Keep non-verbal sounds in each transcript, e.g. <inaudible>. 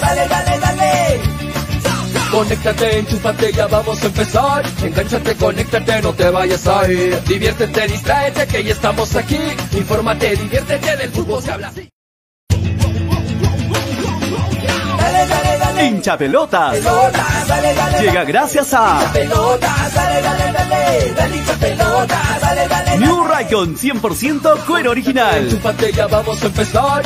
dale, dale, dale. Conéctate, enchúfate, ya vamos a empezar. Engánchate, conéctate, no te vayas a ir. Diviértete, distráete, que ya estamos aquí. Infórmate, diviértete, del fútbol se habla así. Hincha pelotas. Pelotas, dale, dale, Llega gracias a Pelotas, dale, dale, dale, dale hincha pelotas, dale, dale, dale. New Raycon 100% cuero original. Ya vamos a empezar.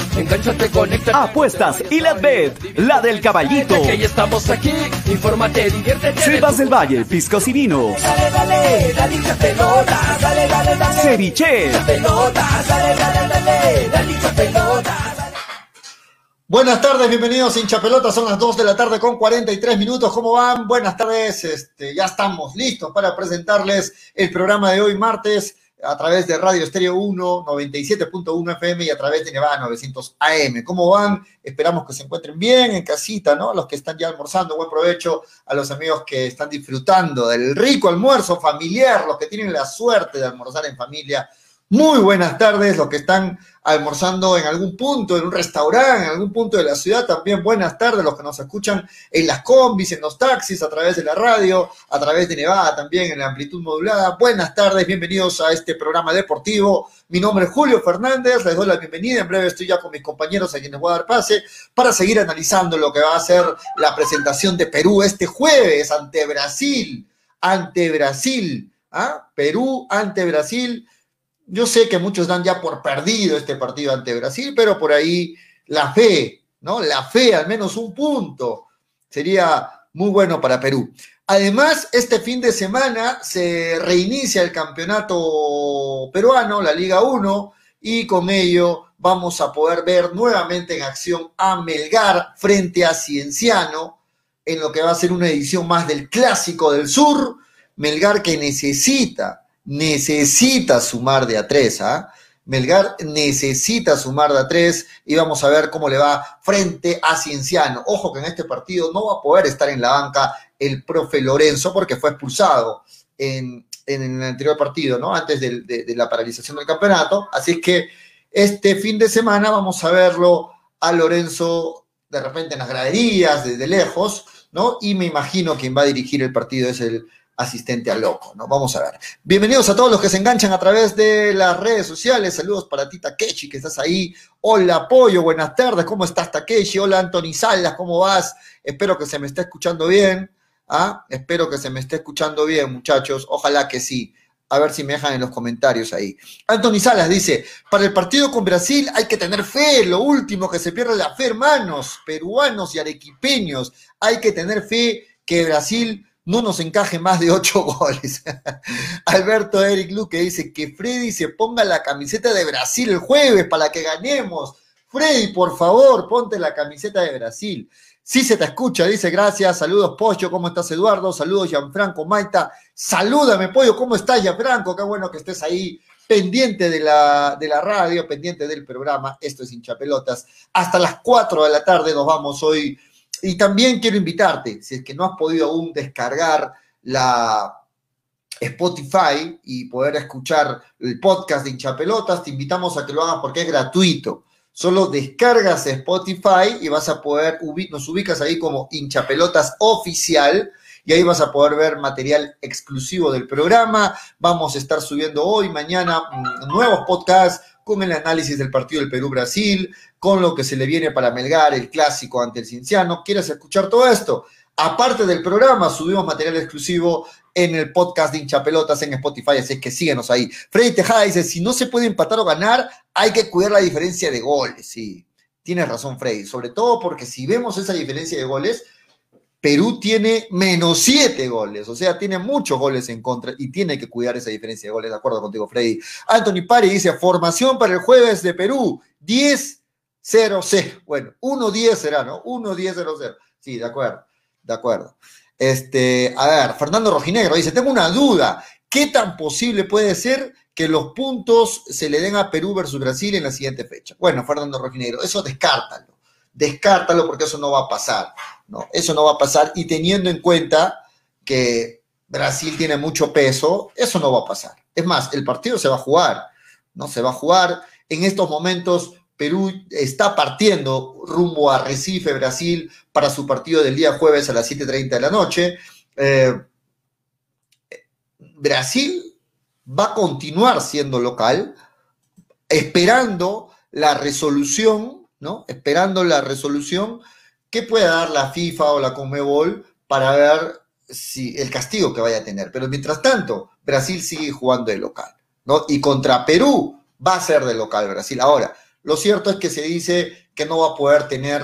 Apuestas y la bet, la del caballito. Que ya estamos aquí. Infórmate, diviértete. Sebas del Valle, piscos y vinos. Dale, dale, dale hincha pelotas, dale, dale, dale. Ceviche. Pelotas, dale, dale, dale. Buenas tardes, bienvenidos hincha pelota, son las 2 de la tarde con 43 minutos, ¿cómo van? Buenas tardes, este, ya estamos listos para presentarles el programa de hoy martes a través de Radio Estéreo 1, 97.1 FM y a través de Nevada 900 AM. ¿Cómo van? Esperamos que se encuentren bien en casita, ¿no? Los que están ya almorzando, buen provecho a los amigos que están disfrutando del rico almuerzo familiar, los que tienen la suerte de almorzar en familia. Muy buenas tardes, los que están almorzando en algún punto, en un restaurante, en algún punto de la ciudad, también buenas tardes, los que nos escuchan en las combis, en los taxis, a través de la radio, a través de Nevada también, en la amplitud modulada. Buenas tardes, bienvenidos a este programa deportivo. Mi nombre es Julio Fernández, les doy la bienvenida. En breve estoy ya con mis compañeros a quienes voy a dar pase para seguir analizando lo que va a ser la presentación de Perú este jueves ante Brasil, ante Brasil, ¿ah? Perú ante Brasil. Yo sé que muchos dan ya por perdido este partido ante Brasil, pero por ahí la fe, ¿no? La fe, al menos un punto, sería muy bueno para Perú. Además, este fin de semana se reinicia el campeonato peruano, la Liga 1, y con ello vamos a poder ver nuevamente en acción a Melgar frente a Cienciano, en lo que va a ser una edición más del Clásico del Sur. Melgar que necesita necesita sumar de a tres, ¿ah? Melgar necesita sumar de a tres y vamos a ver cómo le va frente a Cienciano. Ojo que en este partido no va a poder estar en la banca el profe Lorenzo porque fue expulsado en, el anterior partido, ¿no? Antes de la paralización del campeonato. Así es que este fin de semana vamos a verlo a Lorenzo de repente en las graderías, desde lejos, ¿no? Y me imagino quien va a dirigir el partido es el asistente a loco, ¿no? Vamos a ver. Bienvenidos a todos los que se enganchan a través de las redes sociales. Saludos para ti, Takeshi, que estás ahí. Hola, Pollo, buenas tardes. ¿Cómo estás, Takeshi? Hola, Anthony Salas, ¿cómo vas? Espero que se me esté escuchando bien. ¿Ah? Espero que se me esté escuchando bien, muchachos. Ojalá que sí. A ver si me dejan en los comentarios ahí. Anthony Salas dice, para el partido con Brasil hay que tener fe, lo último que se pierde la fe, hermanos, peruanos y arequipeños. Hay que tener fe que Brasil no nos encaje más de ocho <laughs> goles. Alberto Eric Luque dice que Freddy se ponga la camiseta de Brasil el jueves para que ganemos. Freddy, por favor, ponte la camiseta de Brasil. Sí se te escucha, dice gracias. Saludos, Pollo. ¿Cómo estás, Eduardo? Saludos, Gianfranco Maita. Salúdame, Pollo. ¿Cómo estás, Gianfranco? Qué bueno que estés ahí pendiente de la, de la radio, pendiente del programa. Esto es hinchapelotas. Hasta las 4 de la tarde nos vamos hoy. Y también quiero invitarte, si es que no has podido aún descargar la Spotify y poder escuchar el podcast de hinchapelotas, te invitamos a que lo hagas porque es gratuito. Solo descargas Spotify y vas a poder, nos ubicas ahí como hinchapelotas oficial y ahí vas a poder ver material exclusivo del programa. Vamos a estar subiendo hoy, mañana, nuevos podcasts con el análisis del partido del Perú-Brasil, con lo que se le viene para Melgar, el clásico ante el Cinciano. ¿Quieres escuchar todo esto? Aparte del programa, subimos material exclusivo en el podcast de hinchapelotas en Spotify, así que síguenos ahí. Freddy Tejada dice, si no se puede empatar o ganar, hay que cuidar la diferencia de goles. Sí, tienes razón, Freddy, sobre todo porque si vemos esa diferencia de goles, Perú tiene menos siete goles, o sea, tiene muchos goles en contra y tiene que cuidar esa diferencia de goles, de acuerdo contigo, Freddy. Anthony Pari dice, formación para el jueves de Perú, 10-0-0. Bueno, 1-10 será, ¿no? 1-10-0-0. Sí, de acuerdo, de acuerdo. Este, a ver, Fernando Rojinegro dice, tengo una duda, ¿qué tan posible puede ser que los puntos se le den a Perú versus Brasil en la siguiente fecha? Bueno, Fernando Rojinegro, eso descártalo descártalo porque eso no va a pasar, ¿no? Eso no va a pasar y teniendo en cuenta que Brasil tiene mucho peso, eso no va a pasar. Es más, el partido se va a jugar, ¿no? Se va a jugar. En estos momentos, Perú está partiendo rumbo a Recife, Brasil, para su partido del día jueves a las 7.30 de la noche. Eh, Brasil va a continuar siendo local, esperando la resolución, ¿no? Esperando la resolución que pueda dar la FIFA o la Conmebol para ver si el castigo que vaya a tener. Pero mientras tanto, Brasil sigue jugando de local, ¿no? Y contra Perú va a ser de local Brasil. Ahora, lo cierto es que se dice que no va a poder tener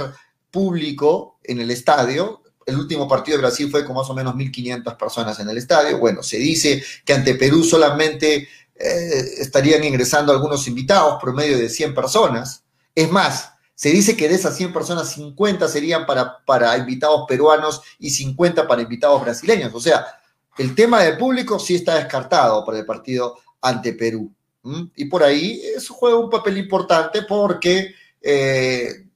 público en el estadio. El último partido de Brasil fue con más o menos 1.500 personas en el estadio. Bueno, se dice que ante Perú solamente eh, estarían ingresando algunos invitados, promedio de 100 personas. Es más, se dice que de esas 100 personas, 50 serían para, para invitados peruanos y 50 para invitados brasileños. O sea, el tema del público sí está descartado para el partido ante Perú. Y por ahí eso juega un papel importante porque eh,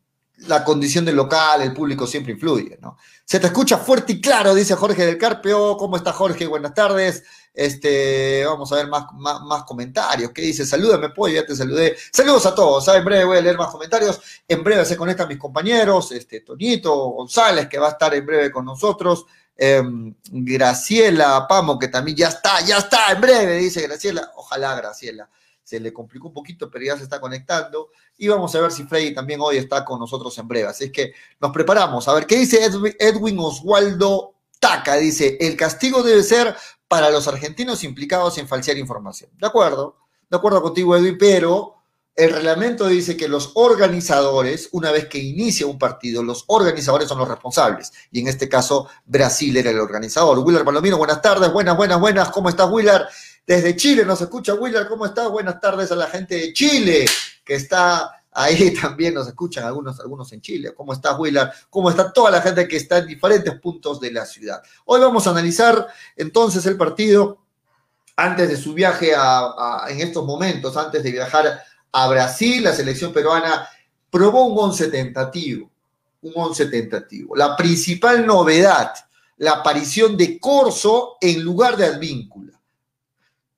la condición del local, el público siempre influye, ¿no? Se te escucha fuerte y claro, dice Jorge del Carpio. ¿Cómo está Jorge? Buenas tardes. Este, vamos a ver más, más, comentarios. ¿Qué dice? Salúdame, pollo, ya te saludé. Saludos a todos. En breve voy a leer más comentarios. En breve se conectan mis compañeros, este, Toñito González, que va a estar en breve con nosotros. Em, Graciela Pamo, que también ya está, ya está, en breve, dice Graciela. Ojalá, Graciela. Se le complicó un poquito, pero ya se está conectando. Y vamos a ver si Freddy también hoy está con nosotros en breve. Así es que nos preparamos. A ver, ¿qué dice Edwin, Oswaldo Taca? Dice, el castigo debe ser para los argentinos implicados en falsear información. De acuerdo, de acuerdo contigo, Edwin, pero el reglamento dice que los organizadores, una vez que inicia un partido, los organizadores son los responsables. Y en este caso, Brasil era el organizador. Willard Palomino, buenas tardes, buenas, buenas, buenas. ¿Cómo estás, Willard? Desde Chile nos escucha Willard. ¿Cómo estás? Buenas tardes a la gente de Chile que está ahí <laughs> también. Nos escuchan algunos, algunos en Chile. ¿Cómo estás, Willard? ¿Cómo está toda la gente que está en diferentes puntos de la ciudad? Hoy vamos a analizar entonces el partido antes de su viaje a, en estos momentos, antes de viajar a Brasil, la selección peruana probó un once tentativo, un once tentativo. La principal novedad, la aparición de Corso en lugar de Advíncula.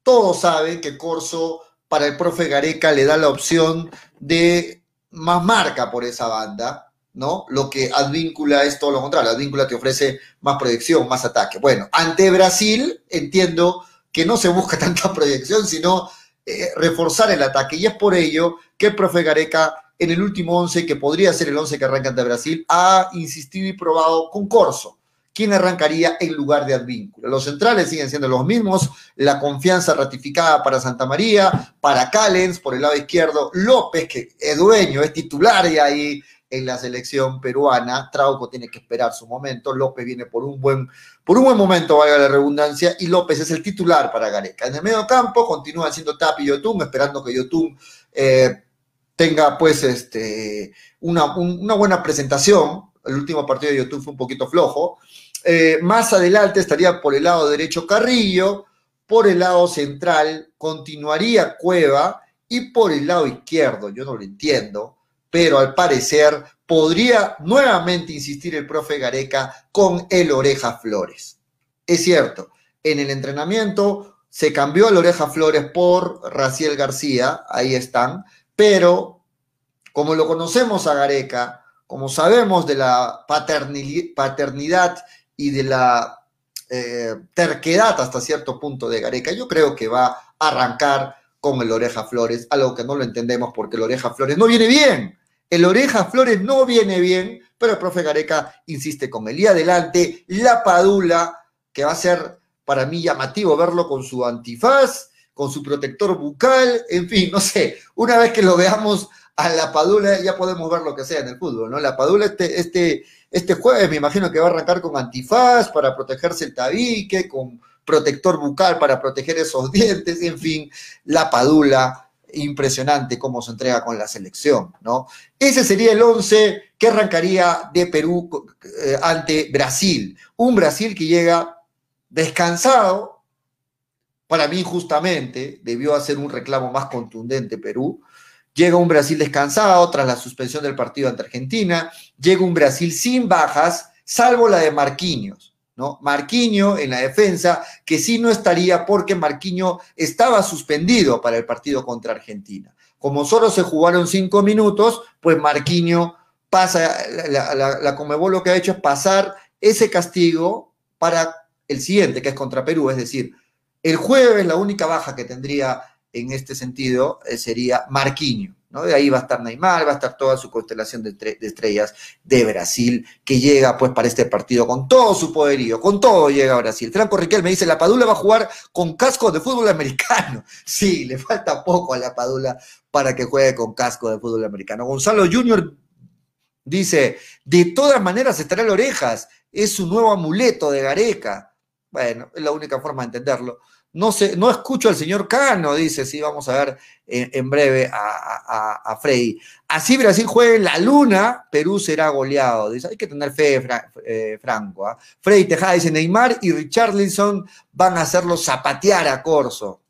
Todos saben que Corso para el profe Gareca le da la opción de más marca por esa banda, ¿no? Lo que Advíncula es todo lo contrario. Advíncula te ofrece más proyección, más ataque. Bueno, ante Brasil entiendo que no se busca <laughs> tanta proyección, sino eh, reforzar el ataque. Y es por ello que el profe Gareca, en el último 11, que podría ser el 11 que arranca ante Brasil, ha insistido y probado con Corso. ¿Quién arrancaría en lugar de Advíncula? Los centrales siguen siendo los mismos, la confianza ratificada para Santa María, para Callens por el lado izquierdo, López, que es dueño, es titular y ahí en la selección peruana. Trauco tiene que esperar su momento. López viene por un buen, por un buen momento, valga la redundancia, y López es el titular para Gareca. En el medio campo continúa siendo Tapi y Yotun, esperando que Yotun eh, tenga pues este, una, una, buena presentación. El último partido de Yotun fue un poquito flojo. Eh, más adelante estaría por el lado derecho Carrillo, por el lado central continuaría Cueva y por el lado izquierdo, yo no lo entiendo, pero al parecer podría nuevamente insistir el profe Gareca con el Oreja Flores. Es cierto, en el entrenamiento se cambió el Oreja Flores por Raciel García, ahí están, pero como lo conocemos a Gareca, como sabemos de la paternidad y de la eh, terquedad hasta cierto punto de Gareca, yo creo que va a arrancar con el Oreja Flores, algo que no lo entendemos porque el Oreja Flores no viene bien. El Oreja Flores no viene bien, pero el profe Gareca insiste con el y adelante, la Padula, que va a ser para mí llamativo verlo con su antifaz, con su protector bucal, en fin, no sé, una vez que lo veamos a la Padula ya podemos ver lo que sea en el fútbol, ¿no? La Padula este, este, este jueves me imagino que va a arrancar con antifaz para protegerse el tabique, con protector bucal para proteger esos <laughs> dientes, en fin, la Padula impresionante cómo se entrega con la selección, ¿no? Ese sería el 11 que arrancaría de Perú eh, ante Brasil. Un Brasil que llega descansado, para mí justamente, debió hacer un reclamo más contundente Perú. Llega un Brasil descansado tras la suspensión del partido ante Argentina. Llega un Brasil sin bajas, salvo la de Marquinhos. ¿no? Marquinho en la defensa, que sí no estaría porque Marquinho estaba suspendido para el partido contra Argentina. Como solo se jugaron cinco minutos, pues Marquinho pasa, la, la, la Comebol lo que ha hecho es pasar ese castigo para el siguiente, que es contra Perú, es decir, el jueves la única baja que tendría en este sentido eh, sería Marquinho. ¿no? De ahí va a estar Neymar, va a estar toda su constelación de, estrellas de Brasil, que llega pues para este partido con todo su poderío, con todo llega a Brasil. Franco Riquel me dice, la Padula va a jugar con casco de fútbol americano. <laughs> Sí, le falta poco a la Padula para que juegue con casco de fútbol americano. Gonzalo Junior dice, de todas maneras estará en orejas, es su nuevo amuleto de Gareca. Bueno, es la única forma de entenderlo. No, sé, no escucho al señor Cano, dice, sí, vamos a ver en, breve a, a, a, Frey. Así Brasil juegue en la luna, Perú será goleado. Dice, hay que tener fe, eh, Franco. ¿eh? Frey Tejada dice, Neymar y Richarlison van a hacerlo zapatear a Corso.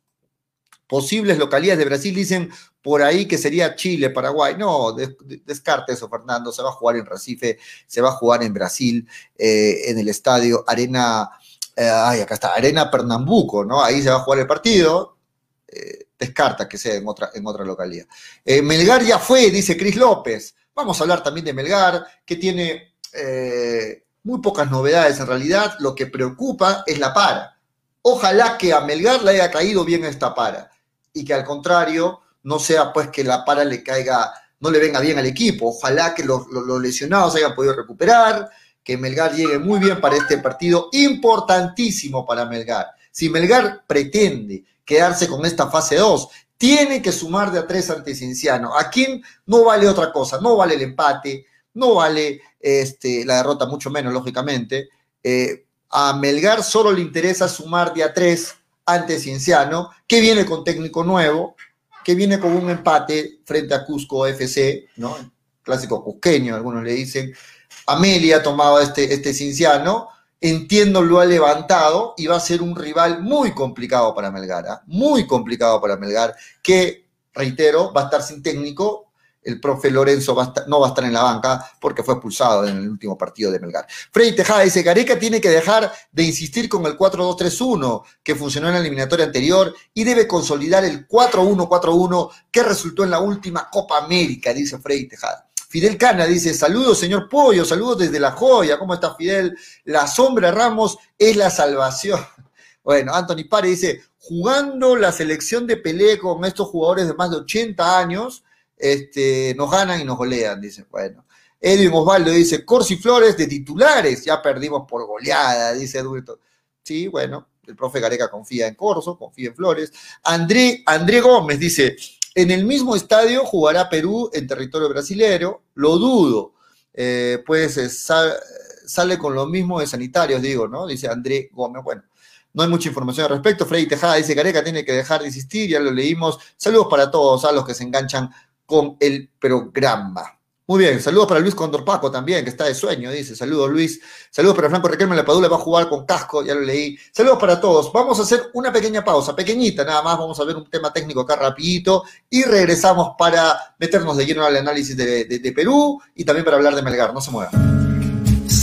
Posibles localidades de Brasil dicen por ahí que sería Chile, Paraguay. No, des, descarte eso, Fernando. Se va a jugar en Recife, se va a jugar en Brasil, eh, en el estadio Arena eh, ay, acá está, Arena Pernambuco, ¿no? Ahí se va a jugar el partido. Eh, descarta que sea en otra, en otra localidad. Eh, Melgar ya fue, dice Cris López. Vamos a hablar también de Melgar, que tiene muy pocas novedades en realidad. Lo que preocupa es la para. Ojalá que a Melgar le haya caído bien esta para y que al contrario no sea pues que la para le caiga, no le venga bien al equipo. Ojalá que los, lesionados hayan podido recuperar, que Melgar llegue muy bien para este partido, importantísimo para Melgar. Si Melgar pretende quedarse con esta fase 2, tiene que sumar de a tres ante Cienciano. A quien no vale otra cosa, no vale el empate, no vale este, la derrota, mucho menos, lógicamente. Eh, a Melgar solo le interesa sumar de a tres ante Cienciano, que viene con técnico nuevo, que viene con un empate frente a Cusco FC, ¿no? Clásico cusqueño, algunos le dicen. Amelia tomaba este, este Cinciano, entiendo lo ha levantado y va a ser un rival muy complicado para Melgar, ¿eh? muy complicado para Melgar, que, reitero, va a estar sin técnico. El profe Lorenzo no va a estar en la banca porque fue expulsado en el último partido de Melgar. Freddy Tejada dice, Gareca tiene que dejar de insistir con el 4-2-3-1 que funcionó en la eliminatoria anterior y debe consolidar el 4-1-4-1 que resultó en la última Copa América, dice Freddy Tejada. Fidel Cana dice, saludos señor Pollo, saludos desde La Joya, ¿cómo está Fidel? La sombra Ramos es la salvación. <laughs> Bueno, Anthony Pare dice, jugando la selección de Pelé con estos jugadores de más de 80 años, este, nos ganan y nos golean, dice, bueno. Edwin Osvaldo dice, Corsi Flores de titulares, ya perdimos por goleada, dice Eduardo. Sí, bueno, el profe Gareca confía en Corso, confía en Flores. André, André Gómez dice, en el mismo estadio jugará Perú en territorio brasilero, lo dudo, eh, pues eh, sal, sale con lo mismo de sanitarios, digo, ¿no? Dice André Gómez, bueno. No hay mucha información al respecto. Freddy Tejada dice, Gareca tiene que dejar de insistir, ya lo leímos. Saludos para todos, a los que se enganchan con el programa. Muy bien, saludos para Luis Condor Paco también, que está de sueño, dice. Saludos, Luis. Saludos para Franco Riquelme, la Padula va a jugar con casco, ya lo leí. Saludos para todos. Vamos a hacer una pequeña pausa, pequeñita nada más. Vamos a ver un tema técnico acá rapidito y regresamos para meternos de lleno al análisis de, de Perú y también para hablar de Melgar. No se muevan.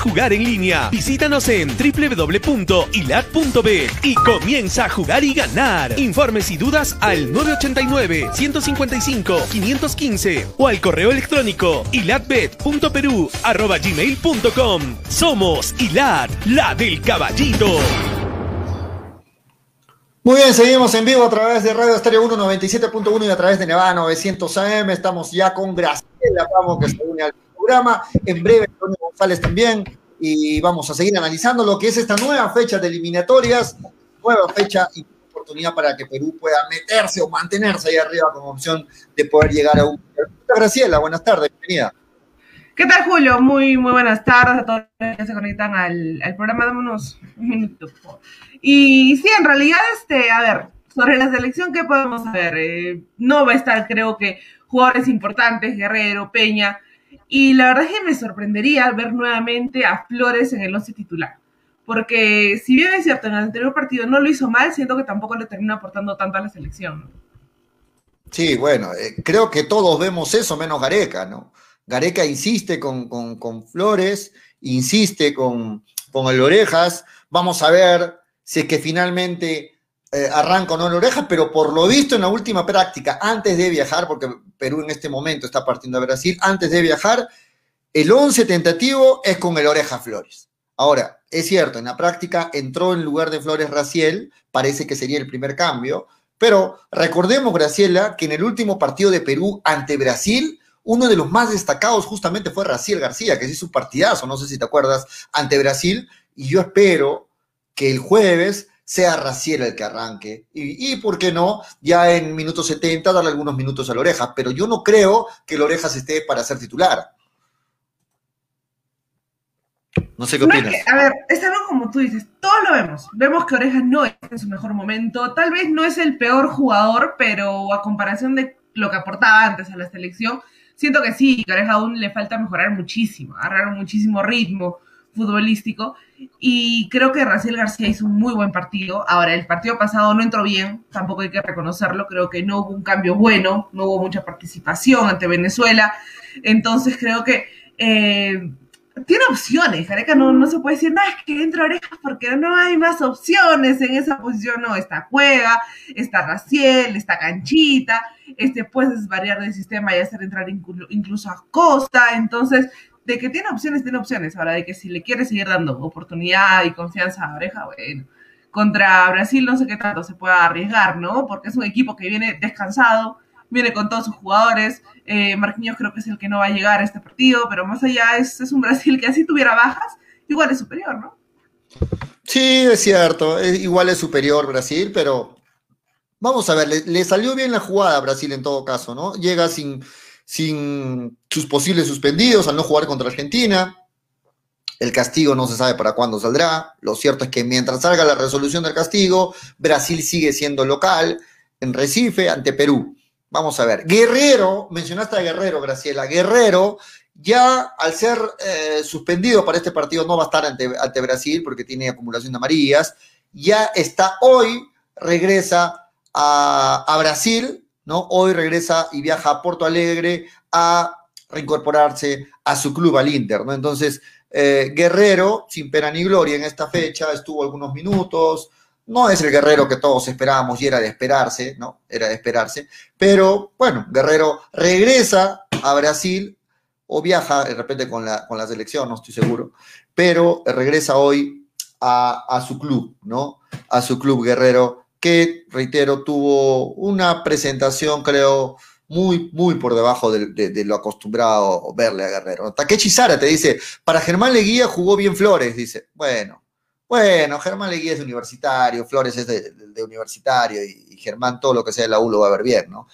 jugar en línea. Visítanos en www.ilat.b y comienza a jugar y ganar. Informes y dudas al 989-155-515 o al correo electrónico ilatbet.peru.gmail.com. Somos Ilat, la del caballito. Muy bien, seguimos en vivo a través de Radio Estéreo 197.1 y a través de Nevada 900 AM. Estamos ya con Graciela Vamos, que se une al programa. En breve, Antonio González también. Y vamos a seguir analizando lo que es esta nueva fecha de eliminatorias, nueva fecha y oportunidad para que Perú pueda meterse o mantenerse ahí arriba como opción de poder llegar a un. Graciela, buenas tardes, bienvenida. ¿Qué tal, Julio? Muy, muy buenas tardes a todos los que se conectan al, al programa. Dame unos minutos. Y sí, en realidad, este, a ver, sobre la selección, ¿qué podemos saber? Eh, no va a estar, creo que, jugadores importantes, Guerrero, Peña, y la verdad es que me sorprendería ver nuevamente a Flores en el once titular. Porque si bien es cierto, en el anterior partido no lo hizo mal, siento que tampoco le termina aportando tanto a la selección. Sí, bueno, eh, creo que todos vemos eso, menos Gareca, ¿no? Gareca insiste con, con, con Flores, insiste con, con el Orejas. Vamos a ver si es que finalmente eh, arranca o no el Orejas, pero por lo visto en la última práctica, antes de viajar, porque Perú en este momento está partiendo a Brasil, antes de viajar, el 11 tentativo es con el Oreja Flores. Ahora, es cierto, en la práctica entró en lugar de Flores Raciel, parece que sería el primer cambio, pero recordemos, Graciela, que en el último partido de Perú ante Brasil, uno de los más destacados justamente fue Raciel García, que hizo un partidazo, no sé si te acuerdas, ante Brasil, y yo espero que el jueves sea Raciel el que arranque. Y, y, ¿por qué no? Ya en minuto 70 darle algunos minutos a la oreja. Pero yo no creo que la oreja esté para ser titular. No sé qué No, es opinas. que, a ver, es algo como tú dices, todos lo vemos. Vemos que Orejas no está en su mejor momento. Tal vez no es el peor jugador, pero a comparación de lo que aportaba antes a la selección, siento que sí, que a Oreja aún le falta mejorar muchísimo, agarrar muchísimo ritmo futbolístico. Y creo que Raciel García hizo un muy buen partido. Ahora, el partido pasado no entró bien, tampoco hay que reconocerlo. Creo que no hubo un cambio bueno, no hubo mucha participación ante Venezuela. Entonces, creo que eh, tiene opciones. Gareca no, no se puede decir, no, es que entra orejas porque no hay más opciones en esa posición. No, está Cueva, está Raciel, está Canchita. Este, puedes variar de sistema y hacer entrar inclu- incluso a Costa. Entonces, de que tiene opciones, tiene opciones. Ahora, de que si le quiere seguir dando oportunidad y confianza a Oreja, bueno. Contra Brasil no sé qué tanto se pueda arriesgar, ¿no? Porque es un equipo que viene descansado, viene con todos sus jugadores. Eh, Marquinhos creo que es el que no va a llegar a este partido, pero más allá es, es un Brasil que así tuviera bajas, igual es superior, ¿no? Sí, es cierto. igual es superior Brasil, pero vamos a ver, le, le salió bien la jugada a Brasil en todo caso, ¿no? Llega sin, sin sus posibles suspendidos al no jugar contra Argentina. El castigo no se sabe para cuándo saldrá. Lo cierto es que mientras salga la resolución del castigo, Brasil sigue siendo local en Recife ante Perú. Vamos a ver. Guerrero, mencionaste a Guerrero, Graciela. Guerrero ya al ser eh, suspendido para este partido no va a estar ante, Brasil porque tiene acumulación de amarillas. Ya está hoy, regresa a Brasil, ¿no? Hoy regresa y viaja a Porto Alegre a reincorporarse a su club, al Inter, ¿no? Entonces, eh, Guerrero, sin pena ni gloria en esta fecha, estuvo algunos minutos, no es el guerrero que todos esperábamos y era de esperarse, ¿no? Era de esperarse, pero bueno, Guerrero regresa a Brasil o viaja de repente con la, con la selección, no estoy seguro, pero regresa hoy a, a su club, ¿no? A su club guerrero, que, reitero, tuvo una presentación, creo, muy, muy por debajo de, lo acostumbrado verle a Guerrero. Takechi Sara te dice, para Germán Leguía jugó bien Flores, dice, bueno, bueno, Germán Leguía es universitario, Flores es de universitario y, y Germán todo lo que sea de la U lo va a ver bien, ¿no?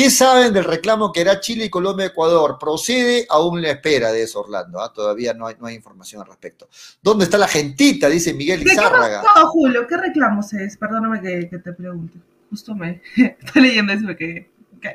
¿Qué saben del reclamo que hará Chile y Colombia-Ecuador? ¿Procede? Aún la espera de eso, Orlando. ¿ah? Todavía no hay, no hay información al respecto. ¿Dónde está la gentita? Dice Miguel ¿De qué Izárraga. pasó, Julio? ¿Qué reclamos es? Perdóname que, que te pregunte. Justo me <laughs> estoy leyendo eso quedé.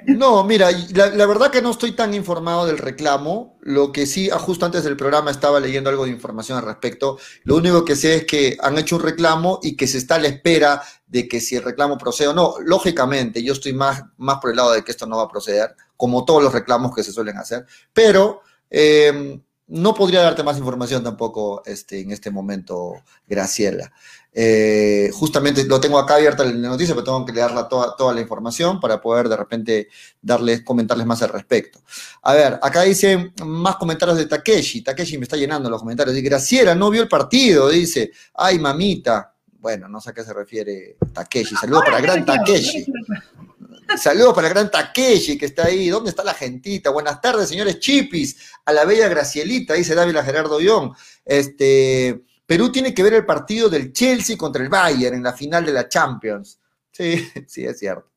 No, mira, la, verdad que no estoy tan informado del reclamo. Lo que sí, ah, justo antes del programa estaba leyendo algo de información al respecto. Lo único que sé es que han hecho un reclamo y que se está a la espera de que si el reclamo procede o no. Lógicamente, yo estoy más, más por el lado de que esto no va a proceder, como todos los reclamos que se suelen hacer. Pero eh, no podría darte más información tampoco este, en este momento, Graciela. Eh, justamente lo tengo acá abierta la noticia, pero tengo que leerla toda, toda la información para poder de repente darles, comentarles más al respecto. A ver, acá dicen más comentarios de Takeshi. Takeshi me está llenando los comentarios. Dice, Graciela no vio el partido, dice. Ay, mamita. Bueno, no sé a qué se refiere Takeshi. Saludos para gran Takeshi. Saludos para el gran Takeshi que está ahí. ¿Dónde está la gentita? Buenas tardes, señores chipis. A la bella Gracielita, dice Dávila Gerardo Ión. Este, Perú tiene que ver el partido del Chelsea contra el Bayern en la final de la Champions. Sí, <laughs> sí, es cierto.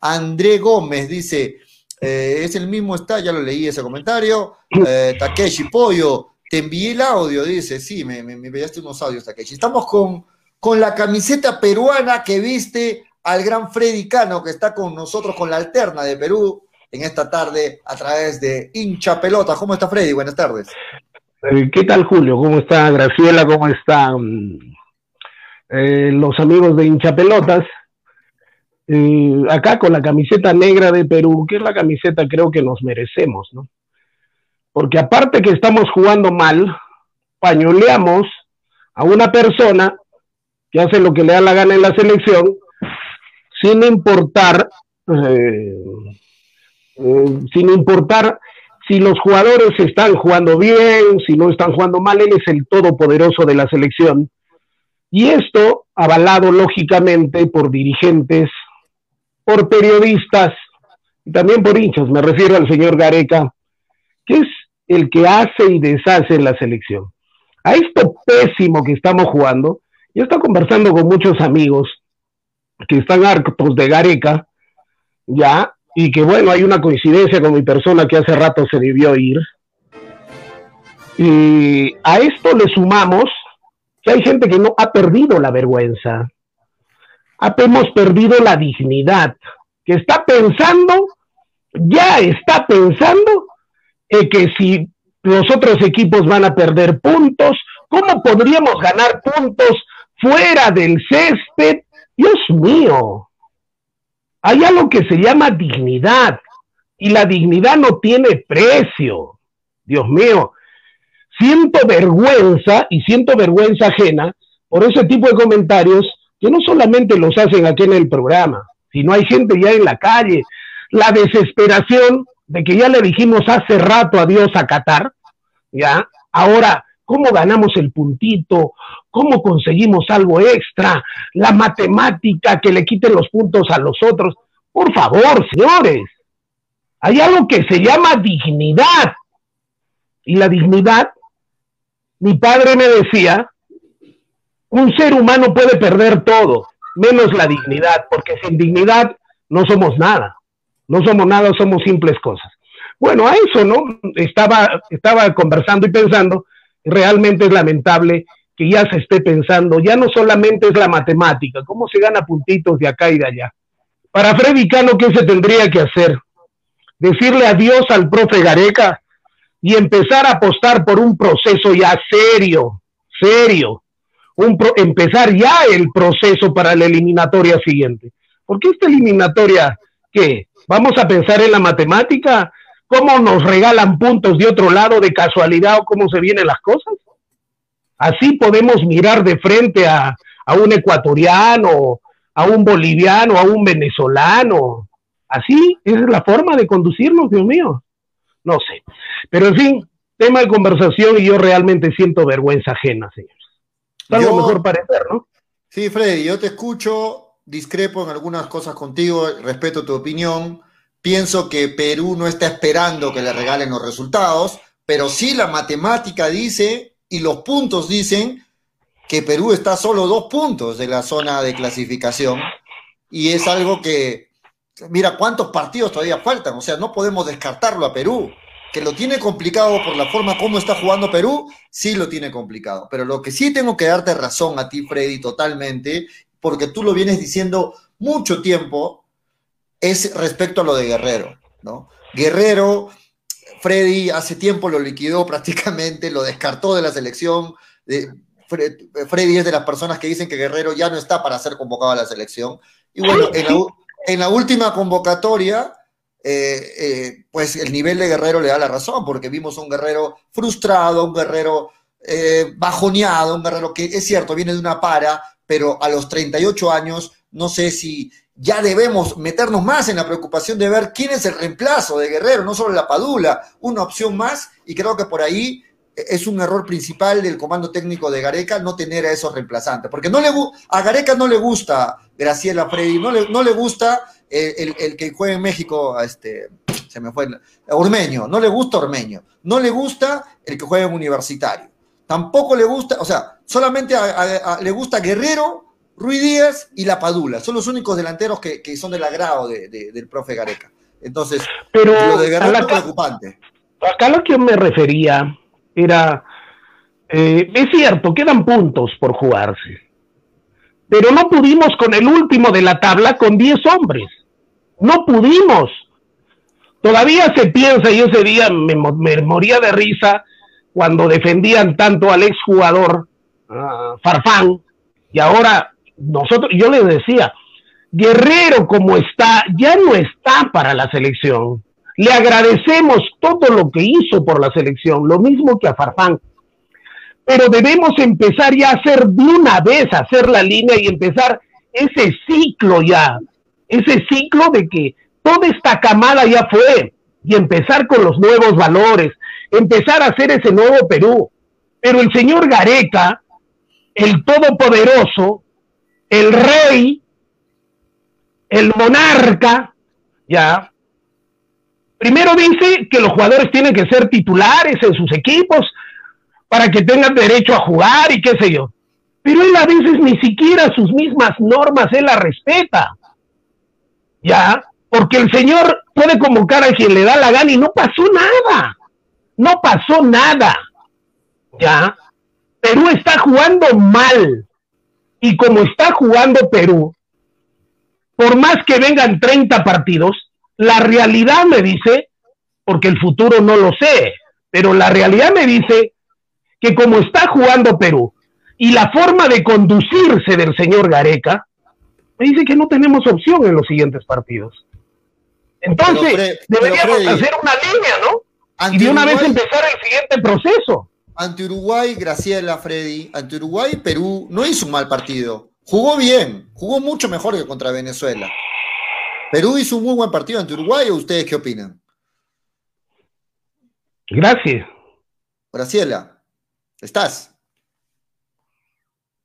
André Gómez dice, eh, es el mismo está, ya lo leí ese comentario. Eh, Takeshi Pollo, te envié el audio, dice, sí, me, me, unos audios, Takeshi. Estamos con, con la camiseta peruana que viste al gran Freddy Cano, que está con nosotros con la alterna de Perú en esta tarde a través de hincha pelota. ¿Cómo está Freddy? Buenas tardes. Eh, ¿Qué tal, Julio? ¿Cómo está Graciela? ¿Cómo están eh, los amigos de hinchapelotas? Eh, acá con la camiseta negra de Perú, que es la camiseta creo que nos merecemos, ¿no? Porque aparte que estamos jugando mal, pañoleamos a una persona que hace lo que le da la gana en la selección, sin importar, eh, eh, sin importar si los jugadores están jugando bien, si no están jugando mal, él es el todopoderoso de la selección. Y esto avalado lógicamente por dirigentes, por periodistas y también por hinchas, me refiero al señor Gareca, que es el que hace y deshace la selección. A esto pésimo que estamos jugando, yo estoy conversando con muchos amigos que están hartos de Gareca, ya, y que bueno, hay una coincidencia con mi persona que hace rato se debió ir. Y a esto le sumamos que hay gente que no ha perdido la vergüenza, hemos perdido la dignidad, que está pensando, ya está pensando que si los otros equipos van a perder puntos, ¿cómo podríamos ganar puntos fuera del césped? Dios mío, hay algo que se llama dignidad y la dignidad no tiene precio. Dios mío, siento vergüenza y siento vergüenza ajena por ese tipo de comentarios que no solamente los hacen aquí en el programa, sino hay gente ya en la calle. La desesperación de que ya le dijimos hace rato adiós a Qatar, ¿ya? Ahora, ¿cómo ganamos el puntito? ¿Cómo conseguimos algo extra? La matemática que le quiten los puntos a los otros. Por favor, señores, hay algo que se llama dignidad. Y la dignidad, mi padre me decía, un ser humano puede perder todo, menos la dignidad, porque sin dignidad no somos nada. No somos nada, somos simples cosas. Bueno, a eso, ¿no? Estaba, estaba conversando y pensando, realmente es lamentable que ya se esté pensando, ya no solamente es la matemática, cómo se gana puntitos de acá y de allá. Para Freddy Cano, ¿qué se tendría que hacer? Decirle adiós al profe Gareca y empezar a apostar por un proceso ya serio, serio, un pro- empezar ya el proceso para la eliminatoria siguiente. Porque esta eliminatoria, ¿qué? ¿Vamos a pensar en la matemática? ¿Cómo nos regalan puntos de otro lado de casualidad o cómo se vienen las cosas? Así podemos mirar de frente a, a un ecuatoriano, a un boliviano, a un venezolano. Así, esa es la forma de conducirnos, Dios mío. no sé. Pero en fin, tema de conversación y yo realmente siento vergüenza ajena, señores. Algo Yo- mejor parecer, ¿no? Sí, Freddy, yo te escucho, discrepo en algunas cosas contigo, respeto tu opinión. Pienso que Perú no está esperando que le regalen los resultados, pero sí la matemática dice y los puntos dicen que Perú está solo dos puntos de la zona de clasificación y es algo que, mira, cuántos partidos todavía faltan, o sea, no podemos descartarlo a Perú. Que lo tiene complicado por la forma como está jugando Perú, sí lo tiene complicado. Pero lo que sí tengo que darte razón a ti, Freddy, totalmente, porque tú lo vienes diciendo mucho tiempo, es respecto a lo de Guerrero, ¿no? Guerrero, Freddy hace tiempo lo liquidó prácticamente, lo descartó de la selección. de- Fre- Freddy es de las personas que dicen que Guerrero ya no está para ser convocado a la selección. Y bueno, en la, última convocatoria, eh, eh, pues el nivel de Guerrero le da la razón, porque vimos un Guerrero frustrado, un Guerrero eh, bajoneado, un Guerrero que es cierto, viene de una para, pero a los 38 años, no sé si ya debemos meternos más en la preocupación de ver quién es el reemplazo de Guerrero, no solo la Padula, una opción más, y creo que por ahí eh, es un error principal del comando técnico de Gareca no tener a esos reemplazantes, porque no le, a Gareca no le gusta Graciela Freddy, no le, no le gusta eh, el, el que juega en México, este, se me fue, Ormeño, no le gusta Ormeño, no le gusta el que juega en Universitario, tampoco le gusta, o sea, solamente a- le gusta Guerrero, Ruiz Díaz y La Padula, son los únicos delanteros que, que son del agrado de- de- del profe Gareca. Entonces, Pero lo de Guerrero es preocupante. acá lo que yo me refería era, eh, es cierto, quedan puntos por jugarse, pero no pudimos con el último de la tabla con 10 hombres, no pudimos. Todavía se piensa, y ese día me, mo- me moría de risa cuando defendían tanto al exjugador ah, Farfán, y ahora nosotros, yo les decía, Guerrero como está, ya no está para la selección. Le agradecemos todo lo que hizo por la selección, lo mismo que a Farfán. Pero debemos empezar ya a hacer de una vez, hacer la línea y empezar ese ciclo ya, ese ciclo de que toda esta camada ya fue y empezar con los nuevos valores, empezar a hacer ese nuevo Perú. Pero el señor Gareca, el todopoderoso, el rey, el monarca, ya, primero dice que los jugadores tienen que ser titulares en sus equipos para que tengan derecho a jugar y qué sé yo. Pero él a veces ni siquiera sus mismas normas él las respeta. Ya, porque el señor puede convocar a quien le da la gana y no pasó nada. No pasó nada. Ya, Perú está jugando mal. Y como está jugando Perú, por más que vengan 30 partidos, la realidad me dice, porque el futuro no lo sé, pero la realidad me dice que como está jugando Perú y la forma de conducirse del señor Gareca, me dice que no tenemos opción en los siguientes partidos. Entonces, Pero, Fre- pero, deberíamos hacer una línea, ¿no? Y de una vez empezar el siguiente proceso. Ante Uruguay, Graciela, Freddy, ante Uruguay, Perú no hizo un mal partido. Jugó bien, jugó mucho mejor que contra Venezuela. Perú hizo un muy buen partido ante Uruguay, ¿o ustedes qué opinan? Gracias. Graciela, ¿estás?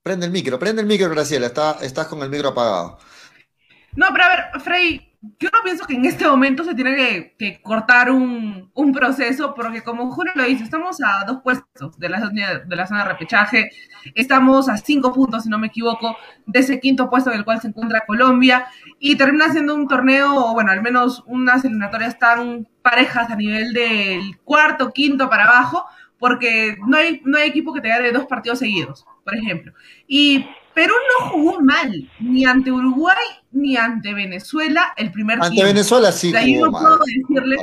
Prende el micro, prende el micro, Graciela, está, estás con el micro apagado. No, pero a ver, Frey, yo no pienso que en este momento se tiene que, cortar un, un proceso, porque como Julio lo dice, estamos a dos puestos de la, zona- de la zona de repechaje, estamos a cinco puntos, si no me equivoco, de ese quinto puesto en el cual se encuentra Colombia, y termina siendo un torneo, o bueno, al menos unas eliminatorias tan parejas a nivel del cuarto, quinto para abajo, porque no hay, no hay equipo que te gane dos partidos seguidos, por ejemplo. Y Perú no jugó mal, ni ante Uruguay ni ante Venezuela el primer Ante tiempo. Venezuela sí O sea, yo jugó no mal. puedo decirle,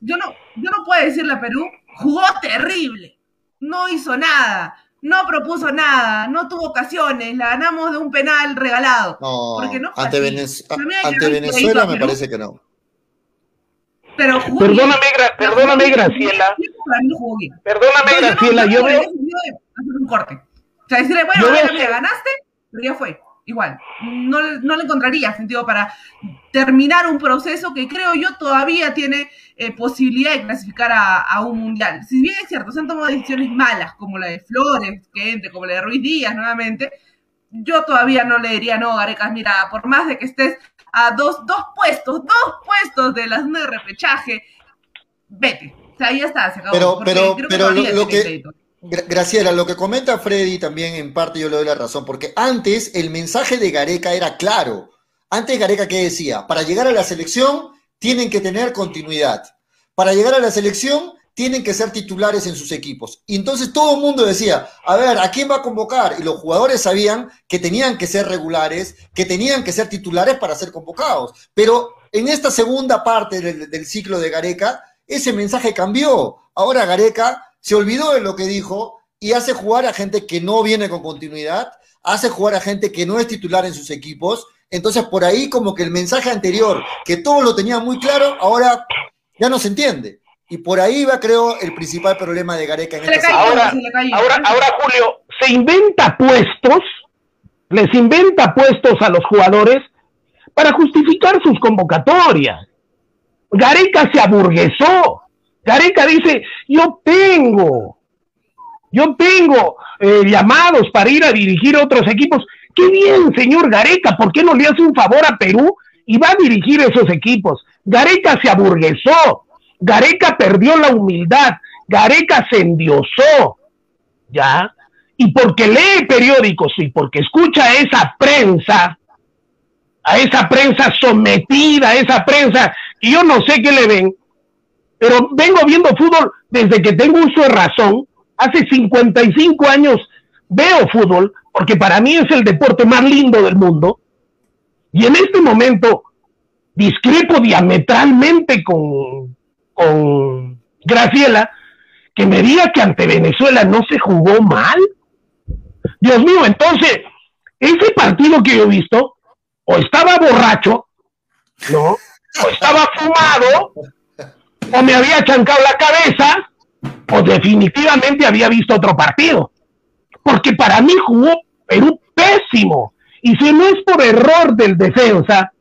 yo no, yo no puedo decirle a Perú, jugó terrible, no hizo nada, no propuso nada, no tuvo ocasiones, la ganamos de un penal regalado. No, Porque no ante. Venez- ante Venezuela me parece que no. Pero Perdóname. Gra- perdóname, Graciela. Perdóname, Graciela, yo veo, un corte. O sea, decirle, bueno, bueno, mira, ganaste, pero ya fue. igual. No, le- no le encontraría sentido para terminar un proceso que creo yo todavía tiene eh, posibilidad de clasificar a, a un mundial. Si bien es cierto, se han tomado decisiones malas, como la de Flores, que entre, como la de Ruiz Díaz nuevamente, yo todavía no le diría, no, Garecas, mira, por más de que estés a dos, dos puestos, dos puestos de la zona de repechaje, vete. O sea, ya está, se acabó. Pero, pero, creo pero lo, lo que, crédito. Gra- Graciela, lo que comenta Freddy también en parte yo le doy la razón, porque antes el mensaje de Gareca era claro. Antes Gareca, ¿qué decía? Para llegar a la selección tienen que tener continuidad. Para llegar a la selección tienen que ser titulares en sus equipos. Y entonces todo el mundo decía, a ver, ¿a quién va a convocar? Y los jugadores sabían que tenían que ser regulares, que tenían que ser titulares para ser convocados. Pero en esta segunda parte del, del ciclo de Gareca, ese mensaje cambió. Ahora Gareca se olvidó de lo que dijo y hace jugar a gente que no viene con continuidad, hace jugar a gente que no es titular en sus equipos. Entonces, por ahí como que el mensaje anterior, que todos lo tenían muy claro, ahora ya no se entiende. Y por ahí va, creo, el principal problema de Gareca en esta Ahora- se le cayó. Ahora, ahora, Julio, se inventa puestos, les inventa puestos a los jugadores para justificar sus convocatorias. Gareca se aburguesó. Gareca dice, yo tengo, yo tengo eh, llamados para ir a dirigir otros equipos. Qué bien, señor Gareca, ¿por qué no le hace un favor a Perú y va a dirigir esos equipos? Gareca se aburguesó. Gareca perdió la humildad. Gareca se endiosó. ¿Ya? Y porque lee periódicos y porque escucha a esa prensa, a esa prensa sometida, a esa prensa, y yo no sé qué le ven, pero vengo viendo fútbol desde que tengo uso de razón. Hace 55 años veo fútbol, porque para mí es el deporte más lindo del mundo. Y en este momento discrepo diametralmente con, con Graciela, que me diga que ante Venezuela no se jugó mal. Dios mío, entonces, ese partido que yo he visto, o estaba borracho, ¿no? O estaba fumado, o me había chancado la cabeza, o definitivamente había visto otro partido. Porque para mí jugó Perú pésimo. Y si no es por error del defensa,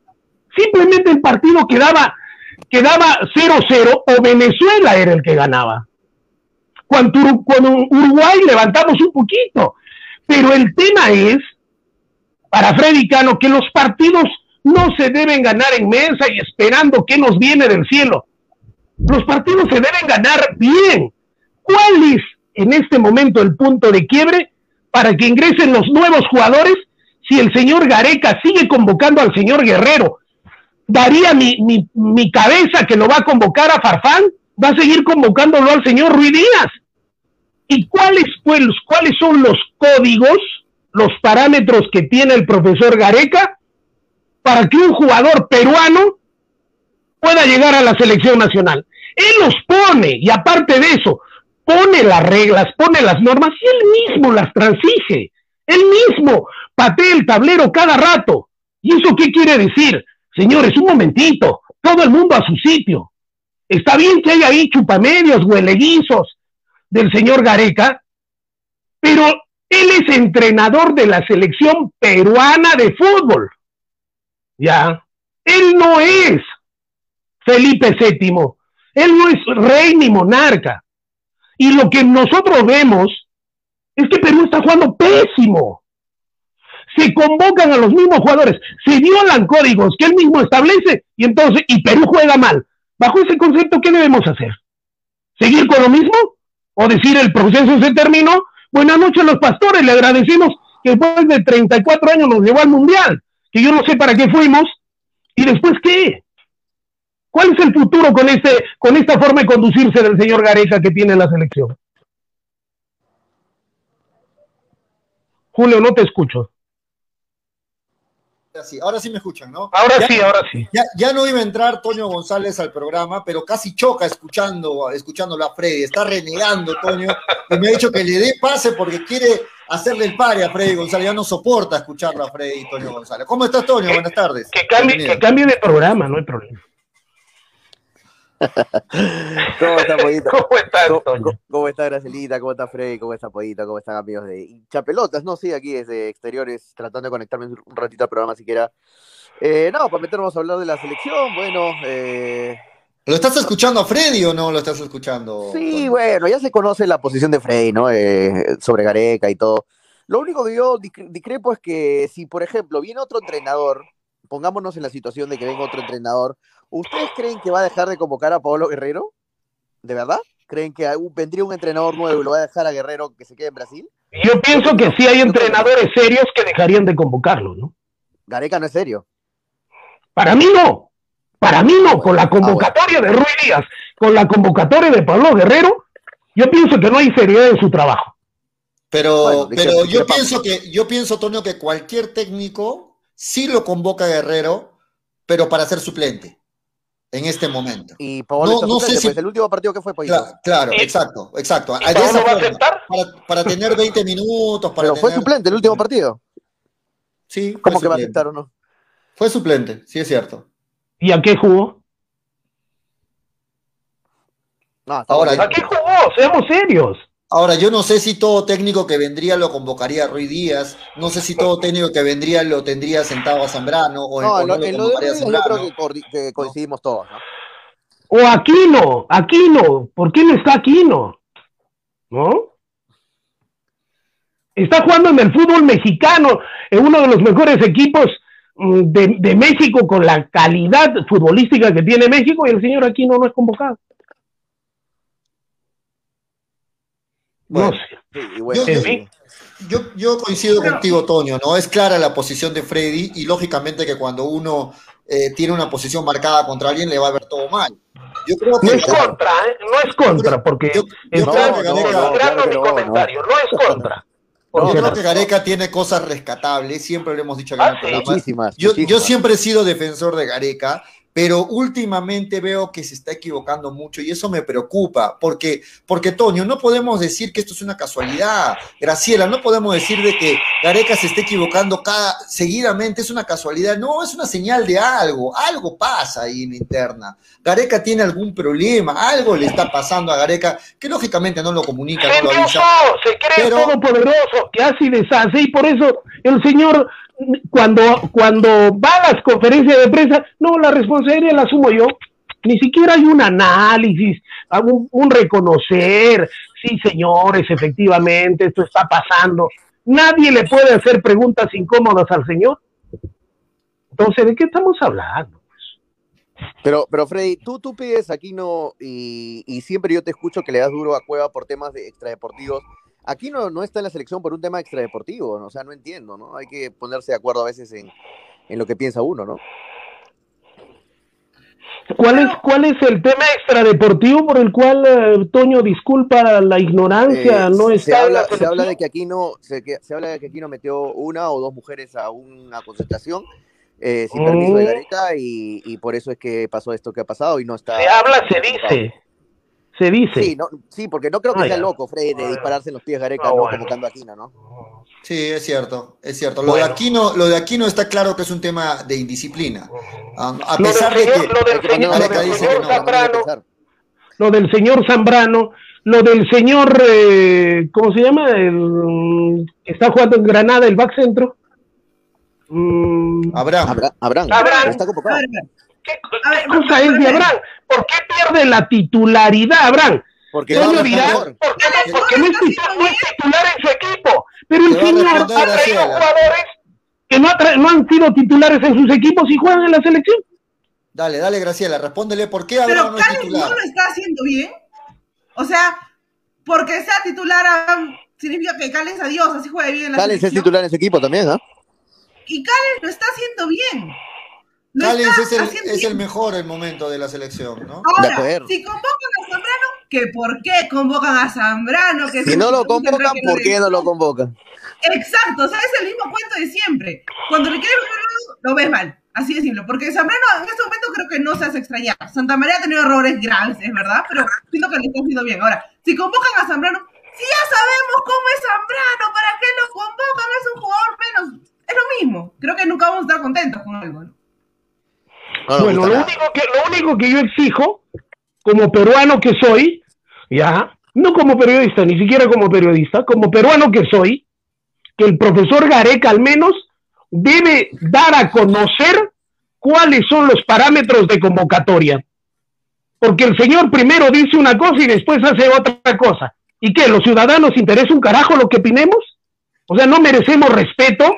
simplemente el partido quedaba quedaba 0-0 o Venezuela era el que ganaba. Cuando Uruguay levantamos un poquito. Pero el tema es, para Freddy Cano, que los partidos no se deben ganar en mesa y esperando que nos viene del cielo. Los partidos se deben ganar bien. ¿Cuál es en este momento el punto de quiebre para que ingresen los nuevos jugadores si el señor Gareca sigue convocando al señor Guerrero? daría mi, mi, mi cabeza que lo va a convocar a Farfán, va a seguir convocándolo al señor Ruiz Díaz. ¿Y cuáles, pues, cuáles son los códigos, los parámetros que tiene el profesor Gareca para que un jugador peruano pueda llegar a la selección nacional? Él los pone y aparte de eso, pone las reglas, pone las normas y él mismo las transige. Él mismo patea el tablero cada rato. ¿Y eso qué quiere decir? Señores, un momentito, todo el mundo a su sitio. Está bien que haya ahí chupamedios, hueleguizos del señor Gareca, pero él es entrenador de la selección peruana de fútbol. Ya, él no es Felipe VII, él no es rey ni monarca. Y lo que nosotros vemos es que Perú está jugando pésimo se convocan a los mismos jugadores, se violan códigos que él mismo establece y entonces, y Perú juega mal. Bajo ese concepto, ¿qué debemos hacer? ¿Seguir con lo mismo? ¿O decir el proceso se terminó? Buenas noches los pastores, le agradecimos que después de 34 años nos llevó al Mundial, que yo no sé para qué fuimos, y después qué? ¿Cuál es el futuro con, este, con esta forma de conducirse del señor Gareca que tiene la selección? Julio, no te escucho. Ahora sí, ahora sí me escuchan, ¿no? Ahora Ya- sí, ahora sí. Ya, ya no iba a entrar Toño González al programa, pero casi choca escuchando, escuchándolo a Freddy. Está renegando, Toño, y me ha dicho que le dé pase porque quiere hacerle el pare a Freddy González. Ya no soporta escucharlo a Freddy y Toño González. ¿Cómo estás, Toño? Buenas tardes. Que cambie, Bienvenido. que cambie de programa, no hay problema. <laughs> ¿Cómo está, Pollito? <laughs> ¿Cómo ¿Cómo, Toño? cómo- cómo está Gracelita? ¿Cómo está Freddy? ¿Cómo está Pollito? ¿Cómo están amigos de Chapelotas? No, sí, aquí desde exteriores, tratando de conectarme un ratito al programa siquiera. Eh, no, para meternos a hablar de la selección, bueno, eh, ¿Lo estás escuchando a Freddy o no lo estás escuchando? Sí, bueno, ya se conoce la posición de Frey, ¿no? Eh, sobre Gareca y todo. Lo único que yo discre- discrepo es que si, por ejemplo, viene otro entrenador, pongámonos en la situación de que venga otro entrenador, ¿ustedes creen que va a dejar de convocar a Pablo Guerrero? ¿De verdad? ¿Creen que vendría un entrenador nuevo y lo va a dejar a Guerrero que se quede en Brasil? Yo pienso que sí hay entrenadores serios que dejarían de convocarlo, ¿no? Gareca no es serio. Para mí no. Para mí no. Con la convocatoria de Ruiz Díaz, con la convocatoria de Pablo Guerrero, yo pienso que no hay seriedad en su trabajo. Pero, Bueno, pero yo pienso que, yo pienso, Toño, que cualquier técnico sí lo convoca Guerrero, pero para ser suplente en este momento. Y Pablo No- no sé suplente, si- pues el último partido que fue. Cla- claro, ¿Y- exacto, exacto. ¿Y va a aceptar? para, para tener 20 minutos, para Pero fue suplente el último partido. Sí, ¿Cómo que va a aceptar o no? Fue suplente, sí es cierto. ¿Y a qué jugó? No, Ahora. ¿A qué jugó? Seamos serios. Ahora, yo no sé si todo técnico que vendría lo convocaría a Ruiz Díaz, no sé si todo técnico que vendría lo tendría sentado a Zambrano o, No, o en lo, no lo en lo convocaría a yo creo que coincidimos todos, ¿no? O Aquino, Aquino. ¿Por qué no está Aquino? ¿No? Está jugando en el fútbol mexicano, en uno de los mejores equipos mm, de, de México con la calidad futbolística que tiene México y el señor Aquino no es convocado. Bueno, sé. Sí, y bueno, Yo- sí. Yo, yo coincido Pero- contigo, Toño, ¿no? Es clara la posición de Freddy y lógicamente que cuando uno eh, tiene una posición marcada contra alguien le va a ver todo mal. Yo creo que No es contra, ¿eh? no es contra, porque Yo- yo está creo que Gareca- claro que mi no, comentario, no, es contra. No, yo creo no- que Gareca tiene cosas rescatables, siempre lo hemos dicho acá en Ah, el sí. programa. Muchísimas. Yo, yo siempre he sido defensor de Gareca, pero últimamente veo que se está equivocando mucho y eso me preocupa, porque, porque Toño, no podemos decir que esto es una casualidad. Graciela, no podemos decir de que Gareca se esté equivocando cada, seguidamente, es una casualidad. No, es una señal de algo, algo pasa ahí en la interna. Gareca tiene algún problema, algo le está pasando a Gareca, que lógicamente no lo comunica, no lo avisa. se cree Pero- todopoderoso, que hace y deshace, y por eso el señor, cuando, cuando va a las conferencias de prensa, no, la responsabilidad la asumo yo. Ni siquiera hay un análisis, un, un reconocer, sí, señores, efectivamente, esto está pasando. Nadie le puede hacer preguntas incómodas al señor. Entonces, ¿de qué estamos hablando? Pero, pero Freddy, tú, tú pides aquí no, y, y siempre yo te escucho que le das duro a Cueva por temas de extradeportivos. Aquí no, no está en la selección por un tema extradeportivo, ¿no? o sea, no entiendo, ¿no? Hay que ponerse de acuerdo a veces en, en lo que piensa uno, ¿no? ¿Cuál es, ¿Cuál es el tema extradeportivo por el cual eh, Toño disculpa la ignorancia? Eh, no se, está habla, la se habla de que aquí no, se, que- se habla de que aquí no metió una o dos mujeres a una concentración eh, sin permiso de Mm. Gareca y, y por eso es que pasó esto que ha pasado y no está. Se habla, se dice. Se dice. Sí, no, sí, porque no creo que Ah, sea loco, Freddy, de dispararse en los pies Gareca, Ah, ¿no? bueno. Convocando a Aquino, ¿no? Sí, es cierto, es cierto. Lo, Bueno. de Aquino, lo de Aquino está claro que es un tema de indisciplina. Ah, a Lo del pesar de señor- que... lo del que señor- una Gareca lo del señor que de Zambrano, lo del señor Zambrano, lo del señor, eh, ¿cómo se llama? El que está jugando en Granada, el back centro. Mm, Abraham, Abra- Abraham, Abraham. está convocado. ¿Qué A ver, cosa es de pero- Abraham? ¿Por qué pierde la titularidad, Abraham? Porque Toño dirá. ¿por qué no? Porque no es, ¿no titu- no es titular en su equipo. Pero el señor ha traído jugadores que no, no han sido titulares en sus equipos y juegan en la selección. dale, dale, Graciela, respóndele por qué Pero Abraham no es Cales titular. no lo está haciendo bien. O sea, porque sea titular ah, significa que Cales adiós, así juega bien en la Callens es selección. titular en ese equipo también, ¿ah? Y Cales lo está haciendo bien. Callens está es el, es mejor el momento de la selección, ¿no? Ahora, si convocan a Zambrano, ¿que por qué convocan a Zambrano? Que Si no lo convocan, ¿por qué no lo convocan? Exacto, o sea, es el mismo cuento de siempre. Cuando le quieres ver algo, lo ves mal. Así de simple. Porque Zambrano en este momento creo que no se hace extrañar. Santa María ha tenido errores graves, es verdad, pero siento que lo está haciendo bien. Ahora, si convocan a Zambrano, si ya sabemos cómo es Zambrano, ¿para qué lo convocan? Es un jugador menos. Es lo mismo. Creo que nunca vamos a estar contentos con algo. ¿no? No bueno, lo nada. único, que, lo único que yo exijo como peruano que soy, ya, no como periodista, ni siquiera como periodista, como peruano que soy, que el profesor Gareca al menos debe dar a conocer cuáles son los parámetros de convocatoria. Porque el señor primero dice una cosa y después hace otra cosa. ¿Y qué? ¿Los ciudadanos interesa un carajo lo que opinemos? O sea, ¿no merecemos respeto?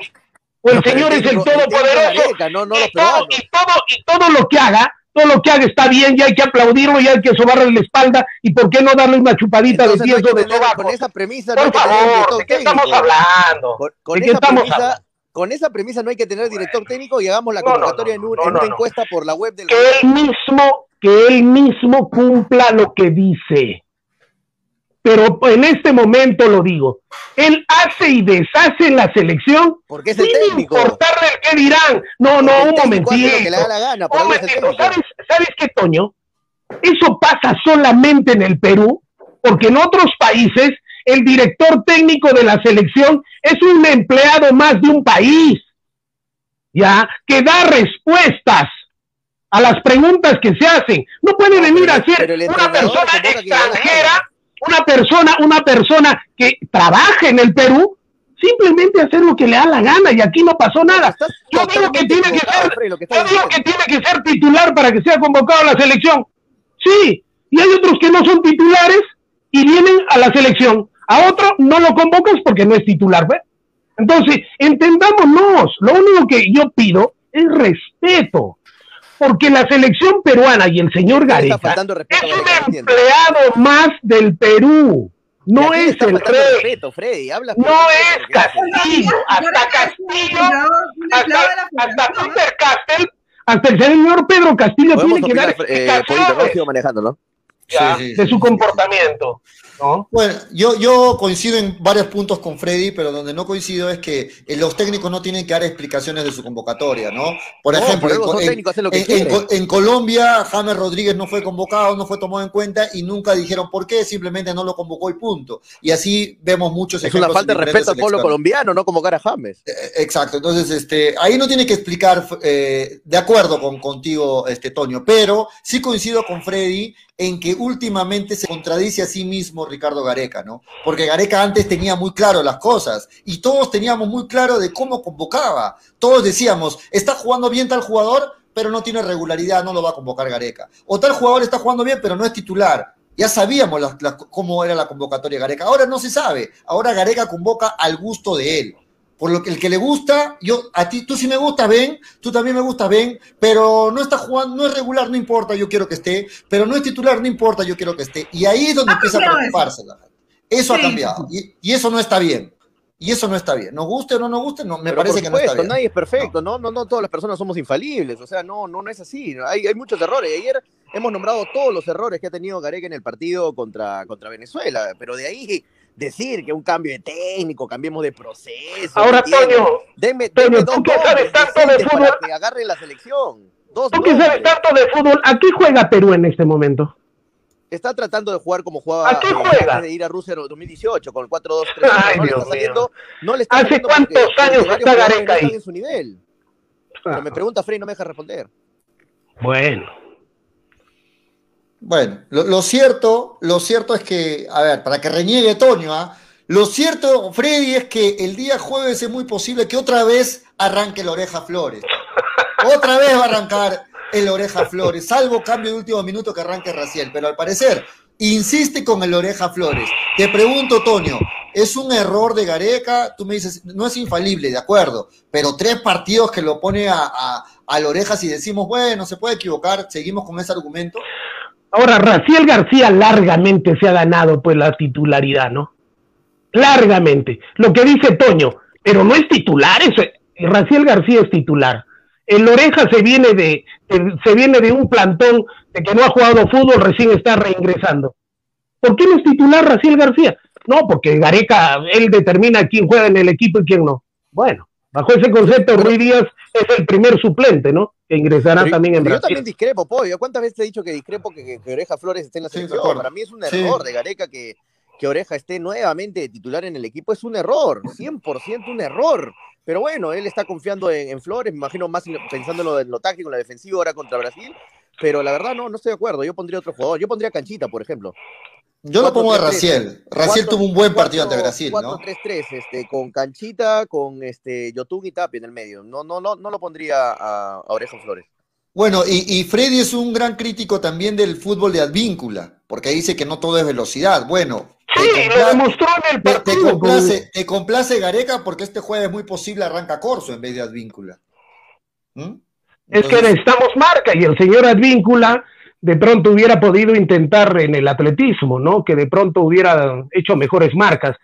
¿O el No, señor es el todopoderoso? No- no y, todo, y, todo, y todo lo que haga, todo lo que haga está bien y hay que aplaudirlo y hay que sobarle la espalda y por qué no darle una chupadita Entonces, de pies o de sobaco. con esa premisa no hay Por que tener favor, ¿de qué estamos hablando? Con, con ¿De qué esa estamos premisa, hablando? con esa premisa no hay que tener director técnico y hagamos la convocatoria en, un- una encuesta por la web del que él mismo, que él mismo cumpla lo que dice. Pero en este momento lo digo, él hace y deshace en la selección Porque es el sin técnico. importarle el qué dirán. No, no, un momentito. que le da la gana, un. ¿Sabes, ¿Sabes qué, Toño? Eso pasa solamente en el Perú, porque en otros países el director técnico de la selección es un empleado más de un país, ¿ya? Que da respuestas a las preguntas que se hacen. No puede venir a ser una persona extranjera, una persona, una persona que trabaja en el Perú, simplemente hacer lo que le da la gana y aquí no pasó nada. Yo digo que tiene que ser, yo digo que tiene que ser titular para que sea convocado a la selección. Sí, y hay otros que no son titulares y vienen a la selección. A otro no lo convocas porque no es titular, ¿ves? Entonces, entendámonos, lo único que yo pido es respeto, porque la selección peruana y el señor Gareca faltando respeto es un empleado más del Perú, ¿Y no es el rey, respeto, Freddy? Habla no es Castillo, hasta Castillo hasta, Peter Castel, hasta el señor Pedro Castillo tiene que dar eh, manejando, ¿no? ya, Sí, sí, de su sí, comportamiento. ¿No? Bueno, yo, yo coincido en varios puntos con Freddy, pero donde no coincido es que eh, los técnicos no tienen que dar explicaciones de su convocatoria, ¿no? Por No, ejemplo, en, en- técnicos, hacen lo que en- en quieren. Co- en Colombia, James Rodríguez no fue convocado, no fue tomado en cuenta y nunca dijeron por qué, simplemente no lo convocó y punto. Y así vemos muchos Es una ejemplos falta de en diferentes respeto al pueblo colombiano, no convocar a James. Eh, Exacto, entonces este, ahí no tiene que explicar, eh, de acuerdo con contigo, este, Toño, pero sí coincido con Freddy en que últimamente se contradice a sí mismo Ricardo Gareca, ¿no? Porque Gareca antes tenía muy claro las cosas y todos teníamos muy claro de cómo convocaba. Todos decíamos, está jugando bien tal jugador, pero no tiene regularidad, no lo va a convocar Gareca. O tal jugador está jugando bien, pero no es titular. Ya sabíamos cómo era la convocatoria de Gareca. Ahora no se sabe. Ahora Gareca convoca al gusto de él. Por lo que el que le gusta, yo, a ti, tú sí me gustas, ven, tú también me gustas, ven, pero no está jugando, no es regular, no importa, yo quiero que esté, pero no es titular, no importa, yo quiero que esté. Y ahí es donde empieza a preocuparse la gente. Eso ha cambiado. Y, y eso no está bien. Y eso no está bien. Nos guste o no nos guste, no, me Pero parece por que no está bien. nadie es perfecto, ¿no? No, no, todas las personas somos infalibles, o sea, no, no, no es así. Hay, hay muchos errores. Ayer hemos nombrado todos los errores que ha tenido Gareca en el partido contra, contra Venezuela, pero de ahí decir que un cambio de técnico, cambiemos de proceso. Ahora. Toño, Deme, Toño, deme tú que sabes tanto de fútbol. que agarre la selección. Dos tú que sabes tanto de fútbol, ¿a qué juega Perú en este momento? Está tratando de jugar como jugaba ¿A qué eh, juega? antes de ir a Rusia en 2018 con el 4-2-3. Ay, no le Dios está saliendo, no le está ¿Hace cuántos años está Gareca ahí? en su nivel. Pero me pregunta Frey, no me deja responder. Bueno, Bueno, lo, cierto, lo cierto es que, a ver, para que reniegue Toño, ¿ah? lo cierto, Freddy, es que el día jueves es muy posible que otra vez arranque la oreja Flores. Otra vez va a arrancar el oreja Flores, salvo cambio de último minuto que arranque Raciel, pero al parecer insiste con el oreja Flores. Te pregunto, Toño, ¿es un error de Gareca? Tú me dices, no es infalible, de acuerdo, pero tres partidos que lo pone a, a, a la oreja si decimos, bueno, se puede equivocar, seguimos con ese argumento. Ahora Raciel García largamente se ha ganado pues la titularidad, ¿no? Largamente. Lo que dice Toño, pero no es titular, eso, Raciel García es titular. El Oreja se viene de, de- se viene de un plantón de que no ha jugado fútbol, recién está reingresando. ¿Por qué no es titular Raciel García? No, porque Gareca, él determina quién juega en el equipo y quién no. Bueno, bajo ese concepto, Ruiz Díaz es el primer suplente, ¿no? Que ingresará Pero- también en pero yo Brasil. también discrepo, Pollo. ¿Cuántas veces te he dicho que discrepo que, que- que Oreja Flores esté en la selección? Para mí es un Sí. error de Gareca que, que Oreja esté nuevamente de titular en el equipo. Es un error, 100% un error. Pero bueno, él está confiando en, en Flores, me imagino más en- pensando en lo, en lo táctico, en la defensiva ahora contra Brasil. pero la verdad no, no estoy de acuerdo. Yo pondría otro jugador. Yo pondría Canchita, por ejemplo. Yo lo pongo a 4-3-3. Raciel. Raciel tuvo un buen partido ante cuatro- Brasil, ¿no? 4-3-3, este, con Canchita, con este, Yotun y Tapia en el medio. No, no, no, no lo pondría a, a Oreja Flores. Bueno, y, y Freddy es un gran crítico también del fútbol de Advíncula, porque dice que no todo es velocidad. Bueno, te Sí, lo demostró en el te, te partido. con- complace, te complace Gareca porque este jueves es muy posible arranca Corso en vez de Advíncula. ¿Mm? Es que necesitamos marca y el señor Advíncula de pronto hubiera podido intentar en el atletismo, ¿no? Que de pronto hubiera hecho mejores marcas.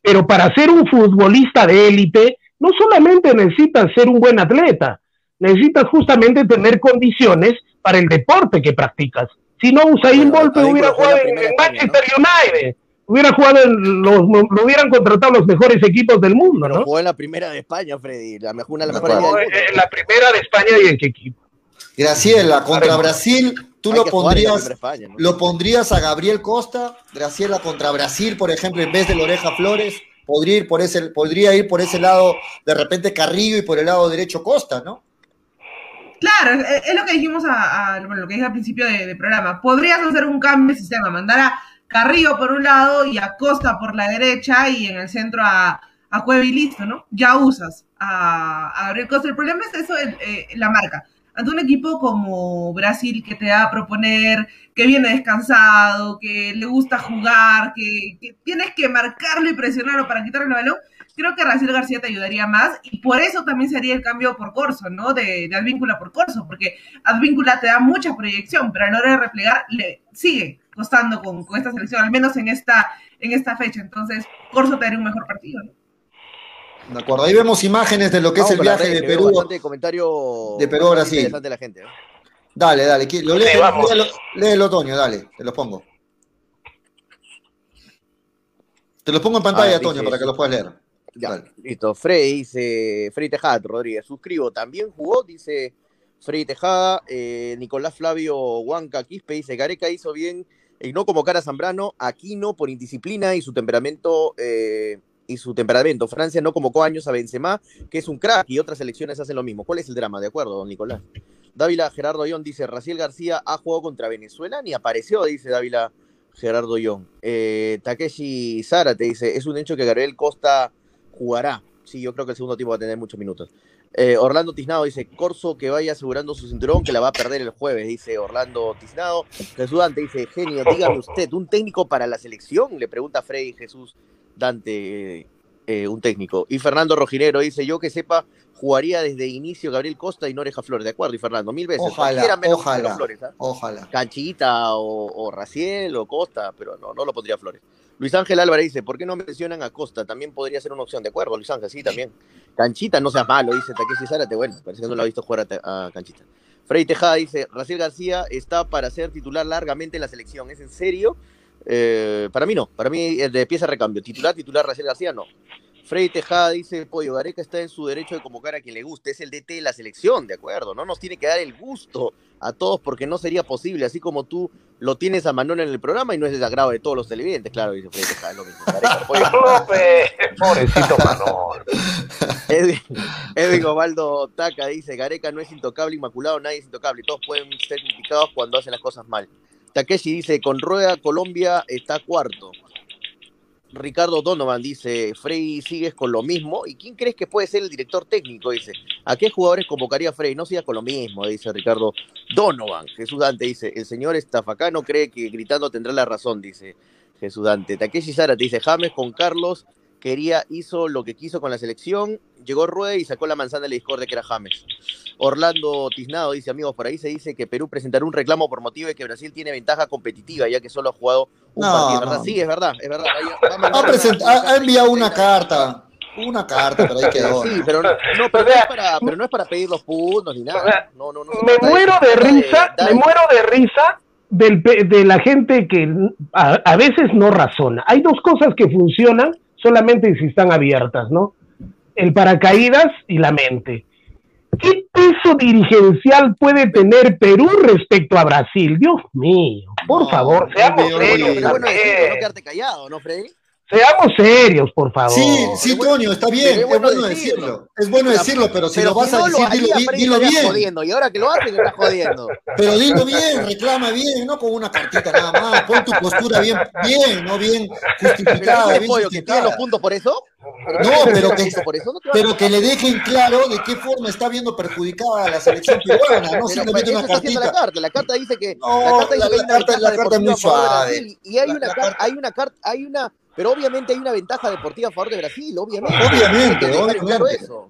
Pero para ser un futbolista de élite, no solamente necesitas ser un buen atleta, necesitas justamente tener condiciones para el deporte que practicas. Si no, Usain Bueno, Bolt hubiera jugado en, en Manchester United, hubiera jugado en los, lo hubieran contratado los mejores equipos del mundo, ¿no? jugó en la primera de España, Freddy. La mejor, una de las mejores. En la primera de España y en qué equipo. Graciela, contra. Brasil, tú lo la pondrías, primera España, ¿no? lo pondrías a Gabriel Costa, Graciela contra Brasil, por ejemplo, en vez de Loreja Flores, podría ir por ese, podría ir por ese lado, de repente Carrillo y por el lado derecho Costa, ¿no? Claro, es, lo que dijimos a, a- bueno, lo que dije al principio de- del programa. Podrías hacer un cambio de sistema, mandar a Carrillo por un lado y a Costa por la derecha y en el centro a, a Cueva y listo, ¿no? Ya usas a, a Gabriel Costa. El problema es eso, el- eh, la marca. Ante un equipo como Brasil que te va a proponer, que viene descansado, que le gusta jugar, que, tienes que marcarlo y presionarlo para quitarle el balón, creo que Raciel García te ayudaría más y por eso también sería el cambio por Corso, ¿no? De, de Advíncula por Corso, porque Advíncula te da mucha proyección, pero a la hora de replegar le sigue costando con, con esta selección, al menos en esta, en esta fecha. Entonces, Corso te haría un mejor partido, ¿no? De acuerdo, ahí vemos imágenes de lo que Vamos es el viaje redes, de Perú. Bastante comentario de Perú a Brasil. interesante la gente. ¿no? Dale, dale, lo lee, Sí, vamos. léelo, léelo, Toño, dale, te los pongo. Te los pongo en pantalla, Ah, Toño, para que los puedas leer. Ya, Dale. listo. Frey dice, Frey Tejada, Rodríguez, suscribo. También jugó, dice Frey Tejada, eh, Nicolás Flavio Huanca Quispe, dice, Gareca hizo bien en no convocar a Zambrano, Aquino por indisciplina y su temperamento, eh, y su temperamento. Francia no convocó años a Benzema, que es un crack, y otras selecciones hacen lo mismo. ¿Cuál es el drama? De acuerdo, don Nicolás. Dávila Gerardo Ión dice, Raciel García ha jugado contra Venezuela, ni apareció, dice Dávila Gerardo Ión. Eh, Takeshi Zárate dice, es un hecho que Gabriel Costa jugará. Sí, yo creo que el segundo tiempo va a tener muchos minutos. Eh, Orlando Tiznado dice, Corso que vaya asegurando su cinturón, que la va a perder el jueves, dice Orlando Tiznado. Jesús Dante dice, genio, dígame <laughs> usted, ¿un técnico para la selección? Le pregunta Freddy Jesús Dante, eh, eh, un técnico. Y Fernando Rojinero dice, yo que sepa, jugaría desde inicio Gabriel Costa y no Oreja Flores. De acuerdo, y Fernando, mil veces. Ojalá, menos ojalá. Flores, ¿ah? Ojalá. Canchita o, o Raciel o Costa, pero no, no lo pondría Flores. Luis Ángel Álvarez dice, ¿por qué no mencionan a Costa? También podría ser una opción, ¿de acuerdo, Luis Ángel? Sí, también. Canchita, no seas malo, dice Takeshi Zárate. Bueno, parece que no lo ha visto jugar a, a Canchita. Freddy Tejada dice, Raciel García está para ser titular largamente en la selección. ¿Es en serio? Eh, para mí no, para mí eh, de pieza recambio. Titular, titular, Raciel García, no. Freddy Tejada dice, Pollo, Gareca está en su derecho de convocar a quien le guste, es el DT de la selección, de acuerdo, no nos tiene que dar el gusto a todos porque no sería posible, así como tú lo tienes a Manuel en el programa y no es del agrado de todos los televidentes, claro, dice Freddy Tejada, es lo mismo. Gareca, <laughs> Pollo. López, pobrecito Manol. <laughs> Edwin, Edwin Osvaldo Taca dice, Gareca no es intocable, inmaculado, nadie es intocable, todos pueden ser criticados cuando hacen las cosas mal. Takeshi dice, con Rueda Colombia está cuarto. Ricardo Donovan dice, Frey sigues con lo mismo. ¿Y quién crees que puede ser el director técnico? Dice, ¿a qué jugadores convocaría Frey? No sigas con lo mismo, dice Ricardo Donovan. Jesús Dante dice, el señor Estafacano cree que gritando tendrá la razón, dice Jesús Dante. Takeshi Zárate dice, James con Carlos quería, hizo lo que quiso con la selección, llegó Rueda y sacó la manzana de la discordia que era James. Orlando Tiznado dice, amigos, por ahí se dice que Perú presentará un reclamo por motivo de que Brasil tiene ventaja competitiva, ya que solo ha jugado un No, partido, ¿verdad? no. Sí, es verdad, es verdad. Ha, ha- ha enviado una carta. Una carta, pero ahí quedó. Sí, pero no, no, pero no es para, pero no es para pedir los puntos ni nada. No, no, no. se me muero de risa, me muero de risa del, de la gente que a, a veces no razona. Hay dos cosas que funcionan solamente si están abiertas, ¿no? El paracaídas y la mente. ¿Qué peso dirigencial puede tener Perú respecto a Brasil? Dios mío, por No, favor, seamos serios bueno no quedarte callado, ¿no, Freddy? Seamos serios, por favor. Sí, sí, Toño, está bien, es bueno, decirlo. Es bueno decirlo, pero si lo vas a no decir, lo dilo, dilo bien. jodiendo, y ahora que lo hace, está jodiendo. Pero dilo bien, reclama bien, no con una cartita nada más. Pon tu postura bien, bien, no bien justificada, bien Pollo, que tiene los justificada. puntos por eso. No, pero que, por eso no pero que le dejen claro de qué forma está viendo perjudicada a la selección peruana, no simplemente pero una la cartita. carta. La carta dice que No, la carta dice la- que la carta- ventaja la carta es muy suave. Y hay La- una la carta, carta- hay una carta, hay una, pero obviamente hay una ventaja deportiva a favor de Brasil, obviamente. Obviamente, Hay que dejar en claro obviamente. eso.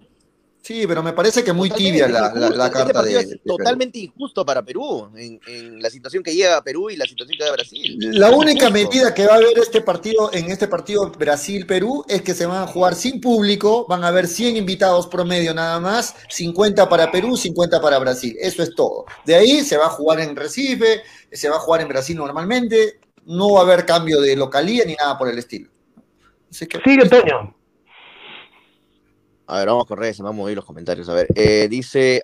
Sí, pero me parece que muy Totalmente, tibia la, la, Este carta partido de, es Perú. totalmente injusto para Perú en, en la situación que llega a Perú y la situación que da Brasil. La única medida que va a haber este partido en este partido Brasil-Perú es que se van a jugar sin público, van a haber 100 invitados promedio nada más, 50 para Perú, 50 para Brasil. Eso es todo. De ahí se va a jugar en Recife, se va a jugar en Brasil normalmente, no va a haber cambio de localía ni nada por el estilo. Así que- Sigue, Toño. A ver, vamos a correr, se me van a mover los comentarios. A ver, eh, dice.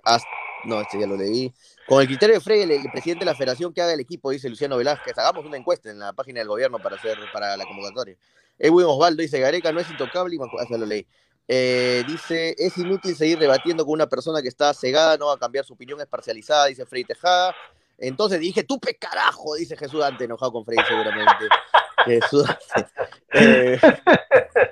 No, este ya lo leí. Con el criterio de Frey, el, el presidente de la federación que haga el equipo, dice Luciano Velázquez. Hagamos una encuesta en la página del gobierno para hacer para la convocatoria. Edwin Osvaldo dice: Gareca no es intocable y ya lo leí. Eh, dice: Es inútil seguir debatiendo con una persona que está cegada, no va a cambiar su opinión, es parcializada, dice Frey Tejada. Entonces dije: Tú pe carajo, dice Jesús Dante, enojado con Frey, seguramente. <laughs> Jesús Dante. Eh,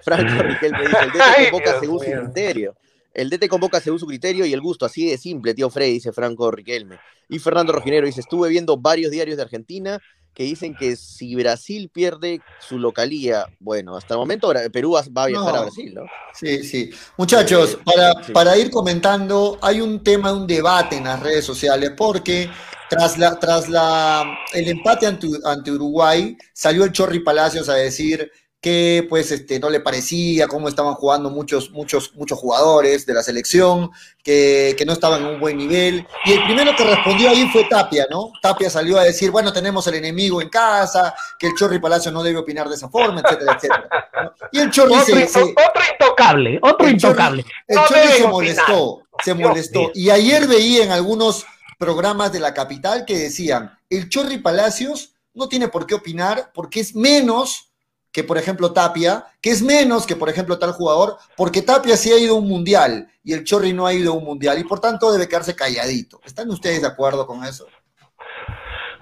Franco Riquelme dice: El DT Ay, convoca Dios según su mío. criterio. El DT convoca según su criterio y el gusto, así de simple, tío Frey, dice Franco Riquelme. Y Fernando Rojinero dice, estuve viendo varios diarios de Argentina que dicen que si Brasil pierde su localía, bueno, hasta el momento Perú va a viajar No. a Brasil, ¿no? Sí, sí. Muchachos, Eh, para, sí. para ir comentando, hay un tema, un debate en las redes sociales, porque tras la, tras la el empate ante, ante Uruguay, salió el Chorri Palacios a decir que pues este no le parecía cómo estaban jugando muchos, muchos, muchos jugadores de la selección, que, que no estaban en un buen nivel. Y el primero que respondió ahí fue Tapia, ¿no? Tapia salió a decir, bueno, tenemos el enemigo en casa, que el Chorri Palacios no debe opinar de esa forma, etcétera, etcétera. ¿no? Y el Chorri Otro, se- otro intocable, otro el Chorri- intocable. el No Chorri se opinar. molestó, se molestó. Y ayer veía en algunos programas de la capital que decían, el Chorri Palacios no tiene por qué opinar porque es menos que, por ejemplo, Tapia, que es menos que, por ejemplo, tal jugador, porque Tapia sí ha ido a un mundial y el Chorri no ha ido a un mundial y por tanto debe quedarse calladito. ¿Están ustedes de acuerdo con eso?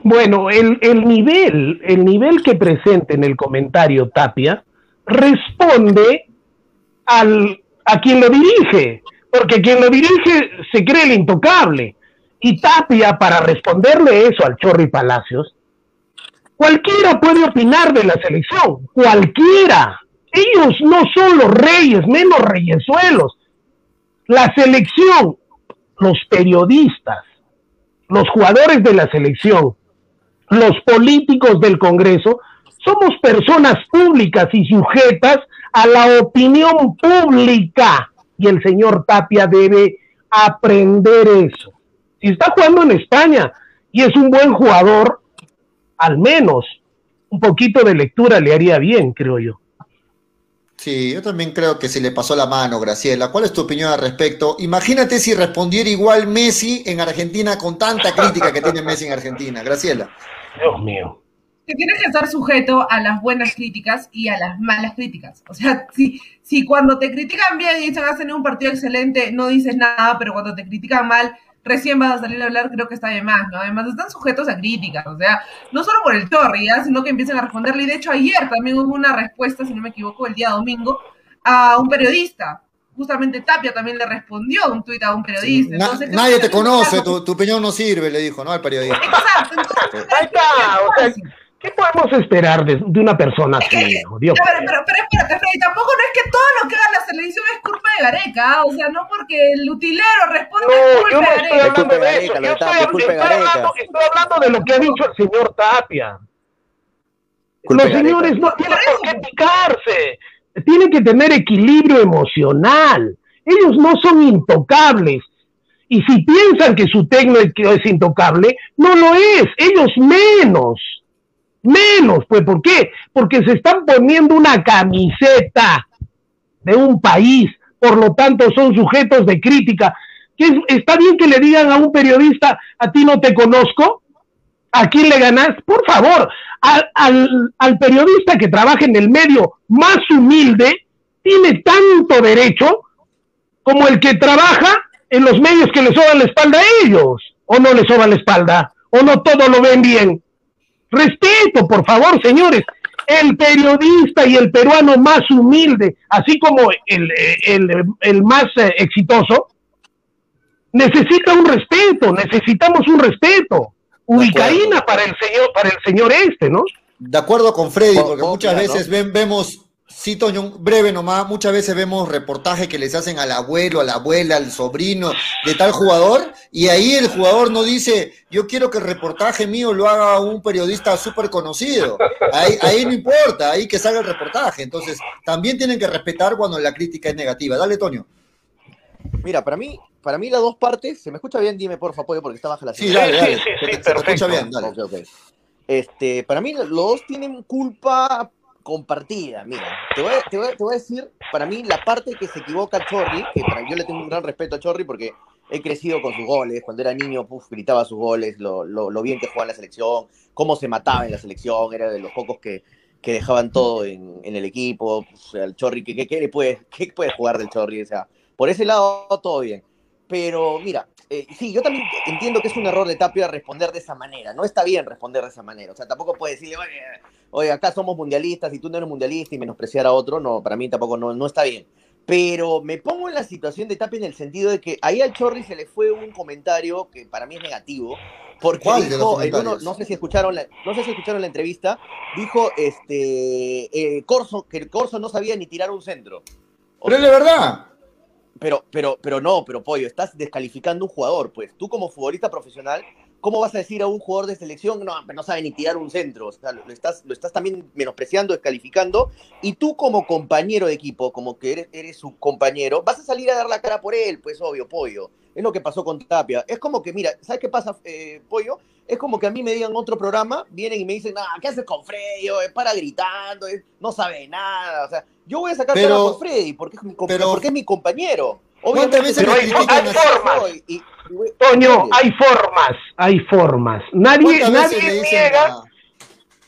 Bueno, el, el nivel, el nivel que presenta en el comentario Tapia responde al, a quien lo dirige, porque quien lo dirige se cree el intocable. Y Tapia, para responderle eso al Chorri Palacios, cualquiera puede opinar de la selección, cualquiera. Ellos no son los reyes, menos reyesuelos. La selección, los periodistas, los jugadores de la selección, los políticos del Congreso, somos personas públicas y sujetas a la opinión pública. Y el señor Tapia debe aprender eso. Si está jugando en España y es un buen jugador, al menos un poquito de lectura le haría bien, creo yo. Sí, yo también creo que se le pasó la mano, Graciela. ¿Cuál es tu opinión al respecto? Imagínate si respondiera igual Messi en Argentina con tanta crítica que tiene Messi en Argentina. Graciela. Dios mío. que tienes que estar sujeto a las buenas críticas y a las malas críticas. O sea, si, si cuando te critican bien y dicen has tenido un partido excelente, no dices nada, pero cuando te critican mal, recién vas a salir a hablar, creo que está de más, ¿no? Además, están sujetos a críticas, o sea, no solo por el Chorri, ¿ya? sino que empiezan a responderle. Y de hecho, ayer también hubo una respuesta, si no me equivoco, el día domingo, a un periodista. Justamente Tapia también le respondió un tuit a un periodista. Entonces, nadie te conoce, tu, tu opinión no sirve, le dijo, ¿no? Al periodista. Exacto, entonces, Ahí está, o sea, ¿qué podemos esperar de, de una persona así? no? Dios Ya, pero, pero, pero espérate, Freddy, tampoco no es que todo lo que haga la selección es culpa de Gareca, ¿ah? o sea, no porque el utilero responde es No, culpa yo no de estoy hablando de Gareca, eso. Yo estoy, hablando, estoy hablando de lo que ha dicho el señor Tapia. Culpa Los señores no tienen por qué picarse. Tienen que tener equilibrio emocional. Ellos no son intocables. Y si piensan que su técnico es intocable, no lo es. Ellos menos. Menos. Pues, ¿por qué? Porque se están poniendo una camiseta de un país. Por lo tanto, son sujetos de crítica. Que es- está bien que le digan a un periodista, a ti no te conozco, ¿A quién le ganas? Por favor, al, al, al periodista que trabaja en el medio más humilde tiene tanto derecho como el que trabaja en los medios que le soban la espalda a ellos, o no le soban la espalda, o no todo lo ven bien. Respeto, por favor, señores. El periodista y el peruano más humilde, así como el, el, el más eh, exitoso, necesita un respeto, necesitamos un respeto. Ubicaína para el señor, para el señor este, ¿no? De acuerdo con Freddy, porque muchas veces ven- vemos, sí, Toño, un breve nomás, muchas veces vemos reportajes que les hacen al abuelo, a la abuela, al sobrino de tal jugador, y ahí el jugador no dice, yo quiero que el reportaje mío lo haga un periodista súper conocido. Ahí, ahí no importa, ahí que salga el reportaje. Entonces, también tienen que respetar cuando la crítica es negativa. Dale, Toño. Mira, para mí, para mí las dos partes, ¿se me escucha bien? Dime, por favor, porque está baja la Sí, señal. dale, dale. sí, sí, Se sí, escucha bien, dale. Ok, ok. Este, para mí los dos tienen culpa compartida. Mira, te voy, te, voy te voy a decir, para mí la parte que se equivoca Chorri, que para yo le tengo un gran respeto a Chorri porque he crecido con sus goles, cuando era niño, puf, gritaba sus goles, lo, lo, bien que jugaba en la selección, cómo se mataba en la selección, era de los pocos que, que dejaban todo en, en el equipo. El Chorri, ¿qué, qué, qué le puede, ¿qué puede jugar del Chorri? O sea, por ese lado todo bien. Pero mira, eh, sí, yo también entiendo que es un error de Tapia responder de esa manera. No está bien responder de esa manera. O sea, tampoco puede decirle, oye, oye, acá somos mundialistas y tú no eres mundialista y menospreciar a otro. No, para mí tampoco no, no está bien. Pero me pongo en la situación de Tapia en el sentido de que ahí al Chorri se le fue un comentario que para mí es negativo. Porque ¿Cuál de los dijo, uno- no sé si escucharon la, no sé si escucharon la entrevista, dijo este eh, Corso, que el Corso no sabía ni tirar un centro. O Pero es de verdad. Pero, pero, pero no, pero Pollo, estás descalificando un jugador, pues. Tú como futbolista profesional, ¿cómo vas a decir a un jugador de selección, no, no sabe ni tirar un centro? O sea, lo, estás, lo estás también menospreciando, descalificando. Y tú como compañero de equipo, como que eres, eres su compañero, vas a salir a dar la cara por él, pues obvio, Pollo. Es lo que pasó con Tapia. Es como que, mira, ¿sabes qué pasa, eh, Pollo? Es como que a mí me digan otro programa, vienen y me dicen, ah, ¿qué haces con Freddy? Es para gritando, es- no sabe nada. O sea, yo voy a sacar Pero- cara por Freddy porque es mi, pero- porque es mi compañero. ¿Cuántas veces Pero hay- formas. soy, y- y- Toño, hay formas, hay formas. Nadie, ¿Cuántas veces nadie niega. a-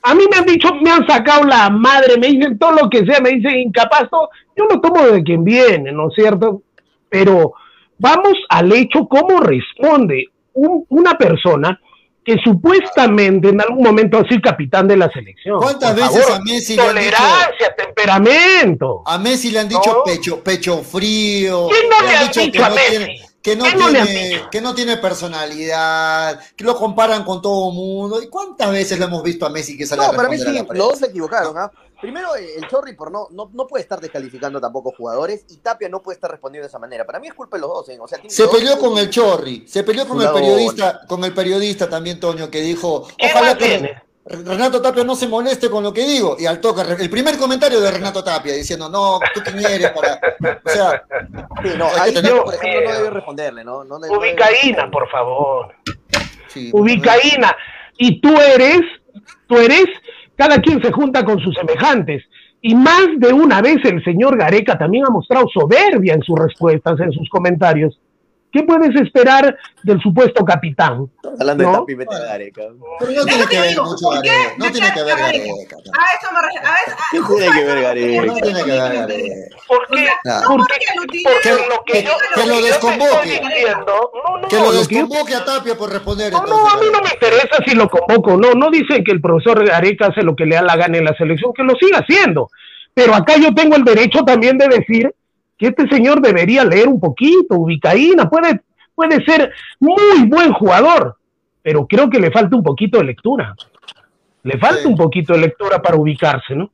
A mí me han dicho, me han sacado la madre, me dicen todo lo que sea, me dicen incapaz, todo. yo lo tomo de quien viene, ¿no es cierto? Pero vamos al hecho, cómo responde un- una persona que supuestamente en algún momento ha sido capitán de la selección. ¿Cuántas Por veces favor, a Messi le han dicho- Tolerancia, temperamento. A Messi le han dicho No. pecho, pecho frío. ¿Quién no le han ha dicho que a no Messi? tiene, que no ¿Quién no le tiene, dicho? que no tiene personalidad, que lo comparan con todo el mundo. ¿Y cuántas veces lo hemos visto a Messi que sale a No, para mí sí, a los dos se equivocaron. ¿ah? Primero, eh, el Chorri por no, no, no puede estar descalificando tampoco jugadores y Tapia no puede estar respondiendo de esa manera. Para mí es culpa de los dos. ¿eh? O sea, Se peleó con el Chorri, se peleó con el periodista, con el periodista también, Toño, que dijo, ¿Qué ojalá que? Renato Tapia no se moleste con lo que digo. Y al toque, el primer comentario de Renato Tapia diciendo, no, tú quién eres para. O sea, Sí, no, Hay que ahí tener- Tapia, por ejemplo, no debe responderle, ¿no? no debe- no debe Ubicaína, por favor. sí, Ubicaína. Y tú eres, tú eres, cada quien se junta con sus semejantes. Y más de una vez el señor Gareca también ha mostrado soberbia en sus respuestas, en sus comentarios. ¿Qué puedes esperar del supuesto capitán? Hablando de ¿No? Tapia y mete a Gareca. Pero no tiene que ver mucho ¿por qué? Gareca. No ¿De tiene qué que ver Gareca? A eso me refiero. ¿Qué tiene que ver Gareca? No tiene que ver Gareca. Porque, Claro. No, porque, porque lo utiliza- porque lo que yo, que lo desconvoque. estoy diciendo- no, no, Que lo lo que yo- desconvoque a Tapia por responder. No, entonces, no, a mí no me interesa si lo convoco, no, no dicen que el profesor Gareca hace lo que le da la gana en la selección, que lo siga haciendo. Pero acá yo tengo el derecho también de decir que este señor debería leer un poquito, ubicaína, puede, puede ser muy buen jugador, pero creo que le falta un poquito de lectura. Le falta Sí. un poquito de lectura para ubicarse, ¿no?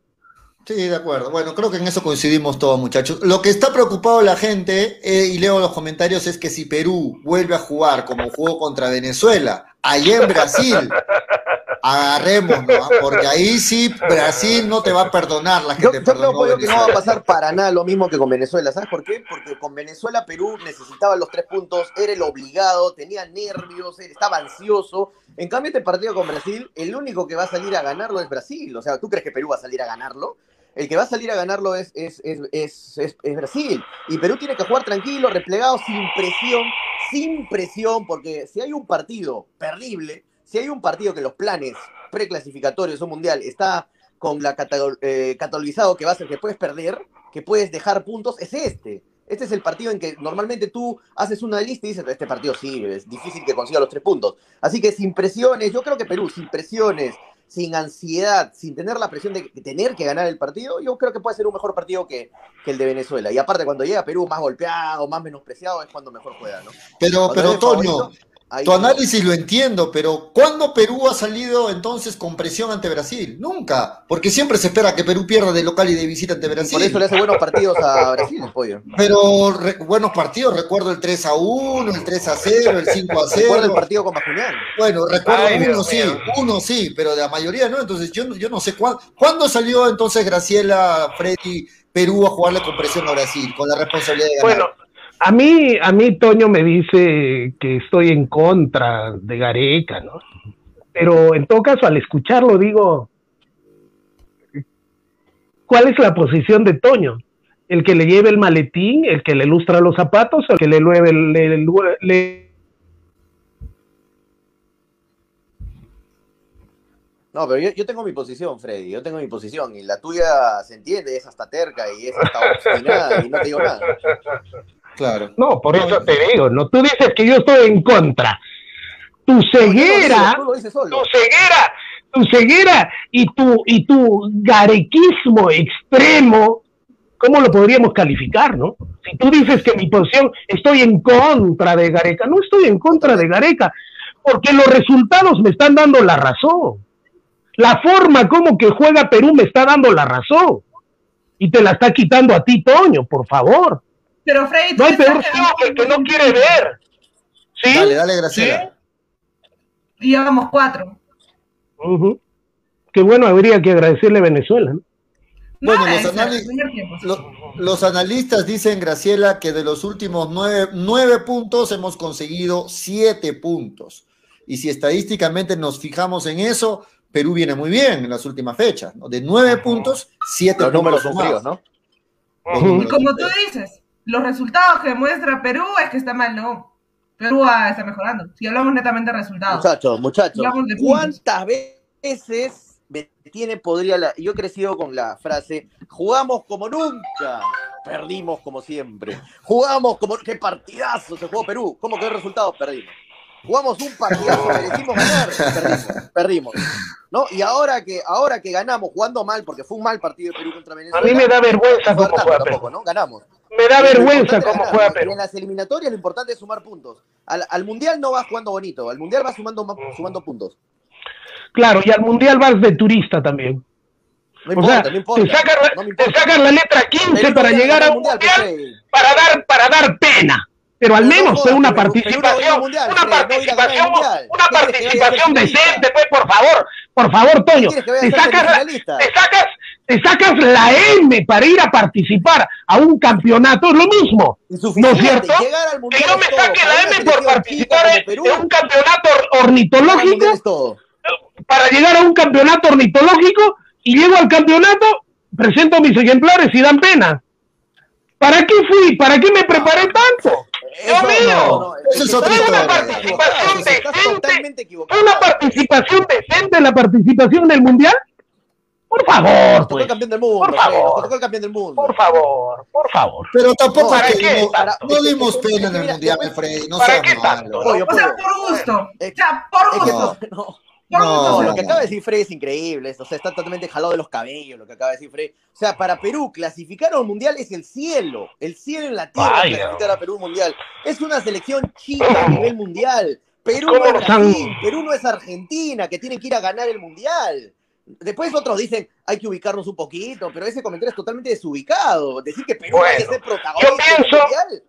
Sí, de acuerdo. Bueno, creo que en eso coincidimos todos, muchachos. Lo que está preocupado la gente, eh, y leo los comentarios, es que si Perú vuelve a jugar como jugó contra Venezuela, allá en Brasil, <laughs> agarremos, ¿no? Porque ahí sí Brasil no te va a perdonar la que Yo, te yo creo que no va a pasar para nada lo mismo que con Venezuela. ¿Sabes por qué? Porque con Venezuela Perú necesitaba los tres puntos, era el obligado, tenía nervios, él estaba ansioso. En cambio, este partido con Brasil, el único que va a salir a ganarlo es Brasil. O sea, ¿tú crees que Perú va a salir a ganarlo? El que va a salir a ganarlo es, es, es, es, Brasil. Y Perú tiene que jugar tranquilo, replegado, sin presión, sin presión, porque si hay un partido terrible, si hay un partido que los planes preclasificatorios o mundial está con la catalo- eh, catalogizado que va a ser que puedes perder, que puedes dejar puntos, es este. Este es el partido en que normalmente tú haces una lista y dices, este partido sí, es difícil que consiga los tres puntos. Así que sin presiones, yo creo que Perú, sin presiones, sin ansiedad, sin tener la presión de tener que ganar el partido, yo creo que puede ser un mejor partido que, que el de Venezuela. Y aparte, cuando llega Perú más golpeado, más menospreciado, es cuando mejor juega, ¿no? Pero, Cuando pero Toño, favorito, ahí- tu análisis lo entiendo, pero ¿cuándo Perú ha salido entonces con presión ante Brasil? Nunca, porque siempre se espera que Perú pierda de local y de visita ante Brasil. Por eso le hace buenos partidos a Brasil, el pollo. Pero re- buenos partidos, recuerdo el 3 a 1, el 3 a 0, el 5 a <laughs> 0. Recuerda el partido con Bajunian. Bueno, recuerdo Ay, uno sí, mío. uno sí, pero de la mayoría no. Entonces yo, no- yo no sé cuándo, cuándo salió entonces Graciela, Freddy, Perú a jugarle con presión a Brasil, con la responsabilidad de ganar. Bueno, a mí, a mí Toño me dice que estoy en contra de Gareca, ¿no? Pero en todo caso, al escucharlo digo, ¿cuál es la posición de Toño? ¿El que le lleve el maletín, el que le lustra los zapatos, el que le lueve el... le- No, pero yo, yo tengo mi posición, Freddy. Yo tengo mi posición. Y la tuya se entiende, es hasta terca y es hasta obstinada y no te digo nada. Claro. No, por eso te digo, no, tú dices que yo estoy en contra. Tu ceguera, tu ceguera, tu ceguera y tu, y tu garequismo extremo, ¿cómo lo podríamos calificar, no? Si tú dices que mi posición, estoy en contra de Gareca, no estoy en contra de Gareca, porque los resultados me están dando la razón. La forma como que juega Perú me está dando la razón. Y te la está quitando a ti, Toño, por favor. Pero Freddy, No hay peor ciego que el que no quiere ver. ¿Sí? Dale, dale, Graciela. Y llevamos cuatro. Qué bueno, habría que agradecerle a Venezuela. ¿no? Bueno, No, los, anali- los analistas dicen, Graciela, que de los últimos nueve, nueve puntos hemos conseguido siete puntos. Y si estadísticamente nos fijamos en eso, Perú viene muy bien en las últimas fechas. ¿no? De nueve puntos, siete Los números son fríos. ¿no? Y como tú dices, los resultados que muestra Perú es que está mal, no. Perú está mejorando. Si hablamos netamente de resultados. Muchachos, muchachos. ¿cuántas veces me tiene podría la... Yo he crecido con la frase, jugamos como nunca, perdimos como siempre. Jugamos como... ¡Qué partidazo se jugó Perú! ¿Cómo quedó el resultado? Perdimos. Jugamos un partidazo, merecimos ganar, perdimos, perdimos. ¿No? Y ahora que, ahora que ganamos, jugando mal, porque fue un mal partido de Perú contra A Venezuela. mí me da vergüenza no cómo juega tampoco, Perú. ¿no? Ganamos. Me da vergüenza cómo ganar, juega Perú. en las eliminatorias lo importante es sumar puntos. Al, al mundial no vas jugando bonito, al mundial vas sumando, ma- sumando puntos. Claro, y al mundial vas de turista también. No O importa, sea, no importa. te sacan la, no me te sacan la letra 15 Perú para llegar a un mundial, mundial para dar, para dar pena. Pero al menos fue una participación, una participación, una ¿Qué quieres que vaya a ser participación decente, pues, por favor, por favor, Toño, te sacas, la, te sacas, te sacas la M para ir a participar a un campeonato, es lo mismo, ¿no es cierto? Que yo me saque la M por participar en, un campeonato ornitológico, para llegar a un campeonato ornitológico y llego al campeonato, presento mis ejemplares y dan pena. ¿Para qué fui? ¿Para qué me preparé tanto? Dios mío, no, no, Eso es que otra estás historia. totalmente equivocado, Participación decente. ¿una participación decente en la participación en el mundial? Por favor, pues. el campeón del mundo, Por favor. el campeón del mundo. Por favor, por favor. Pero tampoco No, es ¿para que no dimos pena en el Mira, mundial, Freddy. No ¿para qué malo. tanto? Pollo, O sea, por gusto. Eh, O sea, por gusto. No, lo que acaba de decir Fred es increíble. O sea, está totalmente jalado de los cabellos lo que acaba de decir Fred. O sea, para Perú, clasificar a un mundial es el cielo. El cielo en la tierra Vaya. clasificar a Perú a un mundial. Es una selección chica a nivel mundial. Perú ¿Cómo no es Brasil, Perú no es Argentina, que tiene que ir a ganar el mundial. Después otros dicen, hay que ubicarnos un poquito, pero ese comentario es totalmente desubicado. Decir que Perú Bueno, a ser protagonista yo pienso- del mundial.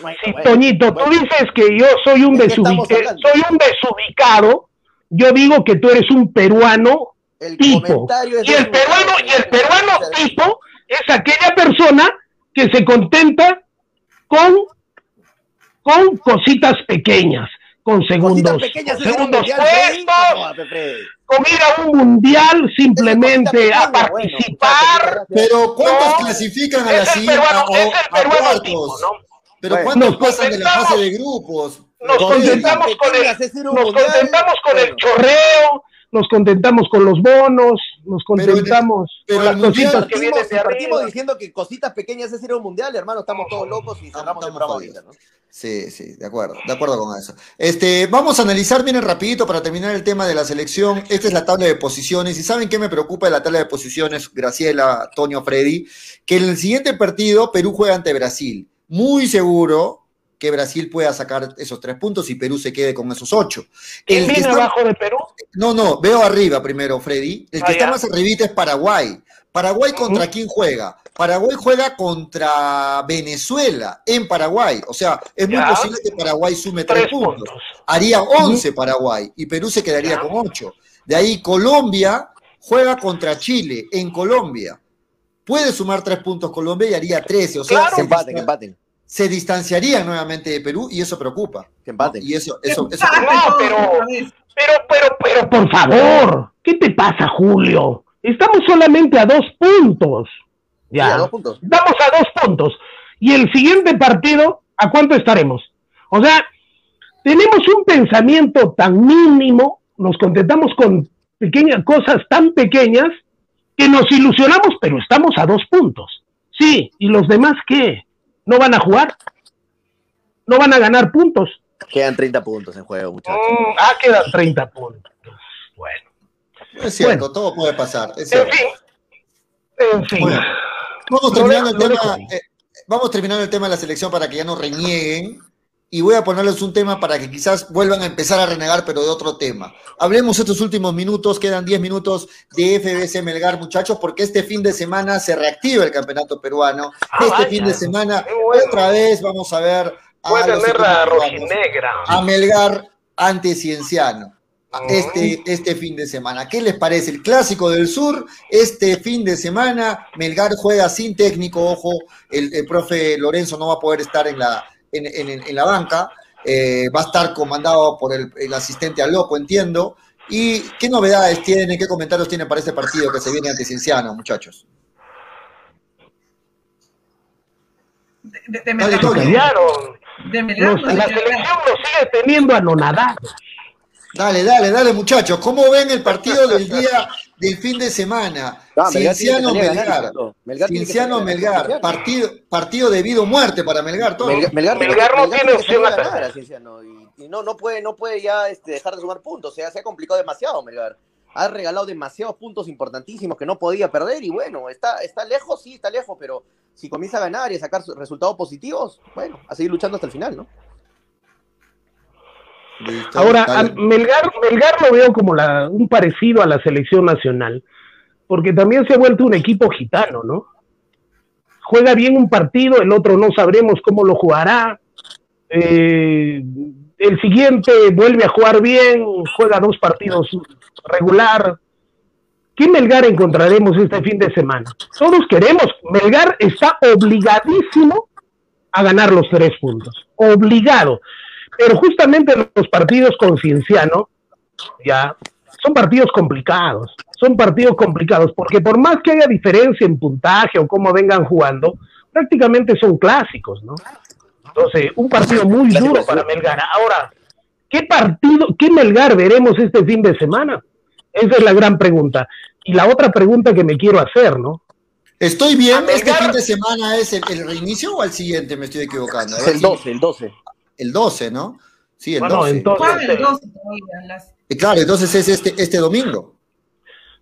Bueno, bueno, Toñito, tú dices que yo soy un, ¿De qué estamos desubique- hablando? soy un desubicado, yo digo que tú eres un peruano El tipo. Y el peruano, y el peruano O tipo es aquella persona que se contenta con, con cositas pequeñas, con segundos, pequeñas con segundos puestos, con ir a un mundial simplemente a bueno, participar. Pero ¿cuántos No, clasifican a la siguiente peruano, a, es el a peruano cuartos? tipo, ¿no? Pero Bueno. ¿cuántos pasan de la fase de grupos? Nos contentamos con el, nos mundial, contentamos con el chorreo, nos contentamos con los bonos, nos Pero- contentamos pero con las mundial cositas que vienen partimos diciendo que cositas pequeñas es ir a un mundial, hermano, estamos todos locos y cerramos el programa ahorita, ¿no? Sí, sí, de acuerdo, de acuerdo con eso. Este, vamos a analizar, miren, rapidito para terminar el tema de la selección. Esta es la tabla de posiciones. ¿Y saben qué me preocupa de la tabla de posiciones, Graciela, Antonio, Freddy? Que en el siguiente partido Perú juega ante Brasil. Muy seguro que Brasil pueda sacar esos tres puntos y Perú se quede con esos ocho. ¿Quién El que viene está- abajo de Perú? No, no, veo arriba primero, Freddy. El que Ah, está ya. más arribita es Paraguay. Paraguay contra quién juega? Paraguay juega contra Venezuela en Paraguay. O sea, es muy Ya. posible que Paraguay sume tres, Tres puntos. puntos. Haría 11 Paraguay y Perú se quedaría Ya. con 8. De ahí Colombia juega contra Chile en Colombia. Puede sumar tres puntos Colombia y haría 13. O sea, Claro. Que se, empaten, empaten, se distanciarían nuevamente de Perú y eso preocupa. que empaten. Y eso, eso, eso Empate No, pero-. Pero, pero, pero, por favor, ¿qué te pasa, Julio? Estamos solamente a dos puntos. Sí, Ya. a dos puntos. Estamos a dos puntos. Y el siguiente partido, ¿a cuánto estaremos? O sea, tenemos un pensamiento tan mínimo, nos contentamos con pequeñas cosas tan pequeñas que nos ilusionamos, pero estamos a dos puntos. Sí, ¿y los demás qué? ¿No van a jugar? ¿No van a ganar puntos? Quedan 30 puntos en juego, muchachos. Mm, ah, quedan 30 puntos. Bueno, es cierto, Bueno. todo puede pasar. es en fin. En fin. Bueno, Vamos terminando, el dejo- lo tema, eh, vamos terminando el tema de la selección para que ya no renieguen. Y voy a ponerles un tema para que quizás vuelvan a empezar a renegar, pero de otro tema. Hablemos estos últimos minutos, quedan 10 minutos de FBC Melgar, muchachos, porque este fin de semana se reactiva el campeonato peruano. Ah, este vaya, fin de semana, bueno. otra vez vamos a ver a, los la rojinegra. a Melgar ante Cienciano. Mm. Este, este fin de semana. ¿Qué les parece? El clásico del sur, este fin de semana, Melgar juega sin técnico, ojo, el, el profe Lorenzo no va a poder estar en la, en, en- en la banca, eh, va a estar comandado por el, el asistente al loco, entiendo. ¿Y qué novedades tienen, qué comentarios tienen para este partido que se viene ante Cienciano, muchachos? De, de, Melgar, Melgar, sé la selección nos sigue teniendo anonadados. Dale, dale, dale, muchachos. ¿Cómo ven el partido del día del fin de semana? Ah, que Cienciano Melgar. Melgar Cienciano. Melgar. Partido, partido de vida o muerte para Melgar. Todo. Melgar, Melgar, Melgar no tiene opción a a ganar perder. a Cienciano, y, y no, no puede, no puede ya este, dejar de sumar puntos. O sea, se ha complicado demasiado Melgar. Ha regalado demasiados puntos importantísimos que no podía perder. Y bueno, está, está lejos, sí, está lejos, pero si comienza a ganar y a sacar sus resultados positivos, bueno, a seguir luchando hasta el final, ¿no? Ahora, a Melgar, Melgar lo veo como la, un parecido a la selección nacional, porque también se ha vuelto un equipo gitano, ¿no? Juega bien un partido, el otro no sabremos cómo lo jugará. Eh, el siguiente vuelve a jugar bien, juega dos partidos regular. ¿Qué Melgar encontraremos este fin de semana? Todos queremos. Melgar está obligadísimo a ganar los tres puntos. Obligado. Pero justamente los partidos con Cienciano, ya, son partidos complicados. Son partidos complicados, porque por más que haya diferencia en puntaje o cómo vengan jugando, prácticamente son clásicos, ¿no? Entonces, un partido muy duro para Melgar. Ahora, ¿qué partido, qué Melgar veremos este fin de semana? Esa es la gran pregunta. Y la otra pregunta que me quiero hacer, ¿no? ¿Estoy bien? ¿Este fin de semana es el, el reinicio o al siguiente? Me estoy equivocando. Es el si- 12, el 12. El 12, ¿no? Sí, el Bueno, 12. entonces- Juegan el 12 todavía, las- Eh, Claro, entonces es este, este domingo.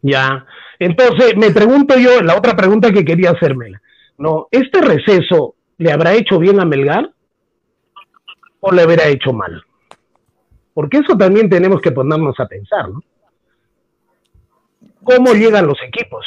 Ya. Entonces, me pregunto yo, la otra pregunta que quería hacerme, ¿no? ¿Este receso le habrá hecho bien a Melgar o le habrá hecho mal? Porque eso también tenemos que ponernos a pensar, ¿no? ¿Cómo llegan los equipos?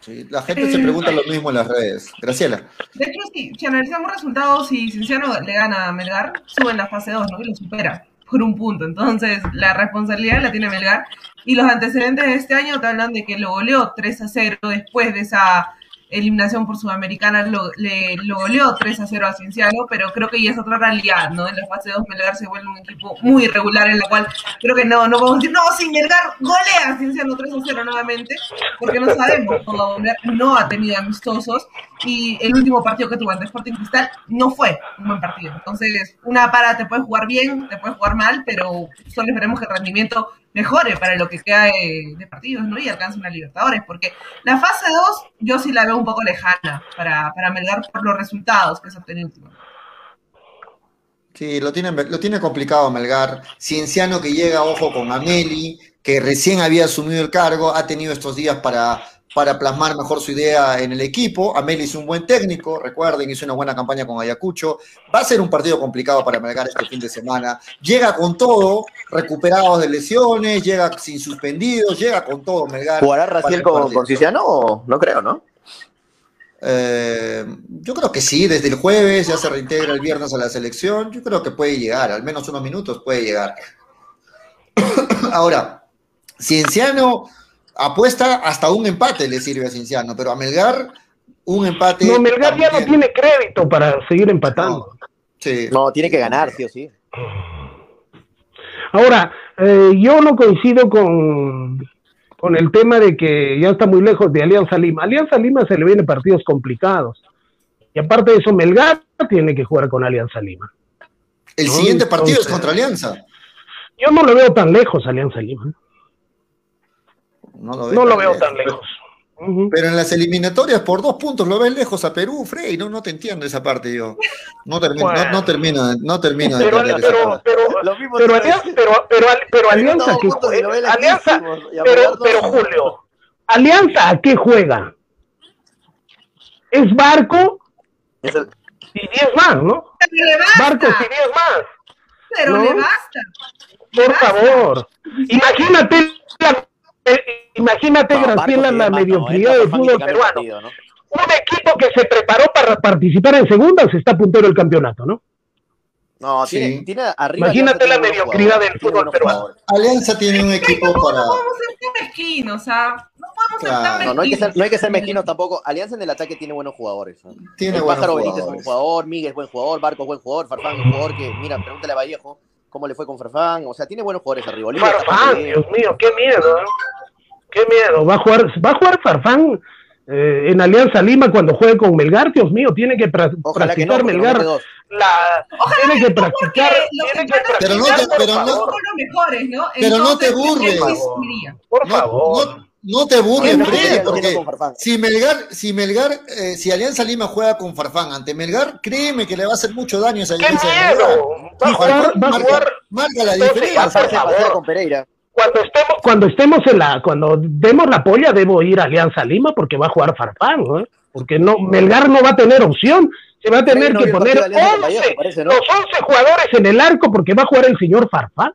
Sí, la gente se pregunta lo mismo en las redes. Graciela. De hecho, sí, si analizamos resultados y Cienciano le gana a Melgar, sube en la fase 2, ¿no? Y lo supera por un punto. Entonces, la responsabilidad la tiene Melgar. Y los antecedentes de este año te hablan de que lo goleó 3 a 0 después de esa eliminación por Sudamericana lo, le, lo goleó 3 a 0 a Cienciano, pero creo que ya es otra realidad, ¿no? En la fase 2 Melgar se vuelve un equipo muy irregular en la cual creo que no, no podemos decir, no, si Melgar golea a Cienciano 3 a 0 nuevamente, porque no sabemos volver, no ha tenido amistosos y el último partido que tuvo ante Sporting Cristal no fue un buen partido. Entonces, una para te puede jugar bien, te puede jugar mal, pero solo esperemos que el rendimiento mejore para lo que queda de, partidos, ¿no? Y alcance una Libertadores, porque la fase 2 yo sí la veo un poco lejana para, para Melgar por los resultados que se obtenido. Sí, lo tiene, lo tiene complicado Melgar. Cienciano que llega, ojo, con Ameli, que recién había asumido el cargo, ha tenido estos días para, para plasmar mejor su idea en el equipo. Ameli es un buen técnico, recuerden, hizo una buena campaña con Ayacucho. Va a ser un partido complicado para Melgar este fin de semana. Llega con todo, recuperado de lesiones, llega sin suspendidos, llega con todo Melgar. ¿Jugará Raciel el con, con Ciciano? No creo, ¿no? Eh, yo creo que sí, desde el jueves ya se reintegra el viernes a la selección. Yo creo que puede llegar, al menos unos minutos puede llegar. <coughs> Ahora, Cienciano apuesta hasta un empate le sirve a Cienciano, pero a Melgar un empate. No, Melgar ya no tiene crédito para seguir empatando. Sí. No, tiene que ganar, sí o sí. Ahora, eh, yo no coincido con, con el tema de que ya está muy lejos de Alianza Lima. Alianza Lima se le vienen partidos complicados. Y aparte de eso, Melgar tiene que jugar con Alianza Lima. El No, siguiente partido es contra Alianza. Yo no lo veo tan lejos, Alianza Lima. No lo, No lo veo tan lejos. Pero en las eliminatorias por dos puntos lo ves lejos a Perú, Frey. No, no te entiendo esa parte yo. No termino, Bueno. no, no termino, no termino de Pero, pero, pero, Lo mismo pero, Alianza, pero, pero, pero Alianza, que Alianza, pero, pero Julio, Alianza a qué juega? Es barco Es el- y 10 más, ¿no? Pero le basta, Barcos y 10 más. pero ¿no? le basta. Por favor. Imagínate la, eh, imagínate, No, Graciela, la no, mediocridad del fútbol el peruano. partido, ¿no? Un equipo que se preparó para participar en segunda se está puntero del campeonato, ¿no? No, Sí. tiene, tiene arriba. Imagínate la mediocridad del fútbol peruano. Alianza tiene un equipo No para. podemos ser tan mezquinos, o sea, no podemos ser Claro, tan No, no hay que ser, mezquinos. no hay que ser mezquinos tampoco. Alianza en el ataque tiene buenos jugadores. ¿no? Tiene el buenos Pájaro Benítez es buen jugador, Miguel es buen jugador, Barco es buen jugador, Farfán es un jugador que, mira, pregúntale a Vallejo cómo le fue con Farfán. O sea, tiene buenos jugadores arriba. Farfán. Dios mío, qué miedo, ¿eh? Qué miedo. Va a jugar, va a jugar Farfán eh, en Alianza Lima cuando juegue con Melgar, Dios mío, tiene que pra- Ojalá que no, practicar porque Melgar. La, tiene que practicar, tiene que empates Pero no practicar, te- pero no- mejores, ¿no? Pero no te burles. Por favor. no, no te burles, porque Farfán. si Melgar, si Melgar, eh, si Alianza Lima juega con Farfán ante Melgar, créeme que le va a hacer mucho daño a esa ¡Qué Melgar. miedo! Va a Y jugar, Farfán va a marca, jugar marca la diferencia. por Farfán se favor. pasea con Pereira. Cuando estemos cuando estemos en la cuando demos la polla debo ir a Alianza Lima porque va a jugar Farfán ¿no? porque no Melgar no va a tener opción se va a tener no que poner partido de Alianza con 11 Vallejo, parece, ¿no? los 11 jugadores en el arco porque va a jugar el señor Farfán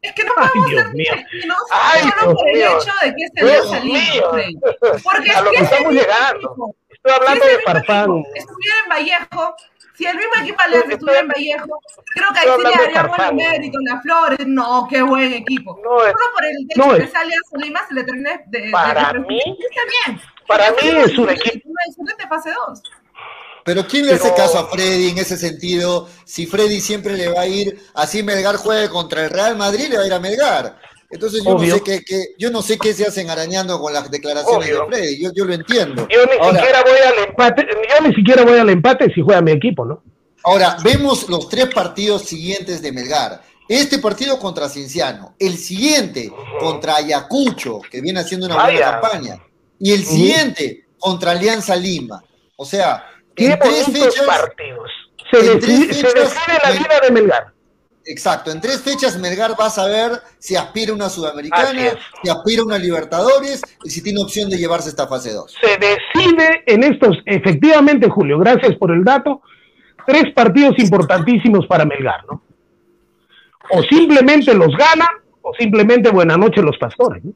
Es que no Ay, podemos Dios ser mío. mezquinos Ay, solo Dios por el mío. hecho de que Lima, mío. Freddy. Porque a lo que estamos llegando estoy hablando de Farfán estuviera en Vallejo, si el mismo equipo Alianza estuviera en Vallejo, creo que ahí sí le daríamos el mérito, las flores. No, qué buen equipo. No, es- Solo por el hecho no, de que es- sea Alianza Lima se le termine de. Para de- mí- Está bien. para mí es un equipo- Una excelente fase 2. Pero ¿quién le hace Pero- caso a Freddy en ese sentido? Si Freddy siempre le va a ir, así Melgar juegue contra el Real Madrid, le va a ir a Melgar. Entonces yo Obvio. no sé qué, qué- yo no sé qué se hacen arañando con las declaraciones Obvio. de Freddy. Yo, yo lo entiendo. yo ni Ahora, siquiera voy al empate yo ni siquiera voy al empate si juega mi equipo no ahora, vemos los tres partidos siguientes de Melgar. Este partido contra Cinciano, el siguiente contra Ayacucho, que viene haciendo una buena campaña, y el siguiente contra Alianza Lima. O sea, qué en tres fechas, partidos se en decide, tres se decide la vida de Melgar Exacto, en tres fechas Melgar va a saber si aspira a una Sudamericana, si aspira a una Libertadores y si tiene opción de llevarse esta fase 2. se decide en estos, efectivamente, Julio, gracias por el dato, tres partidos importantísimos para Melgar, ¿no? O simplemente los gana, o simplemente buena noche los pastores. ¿no?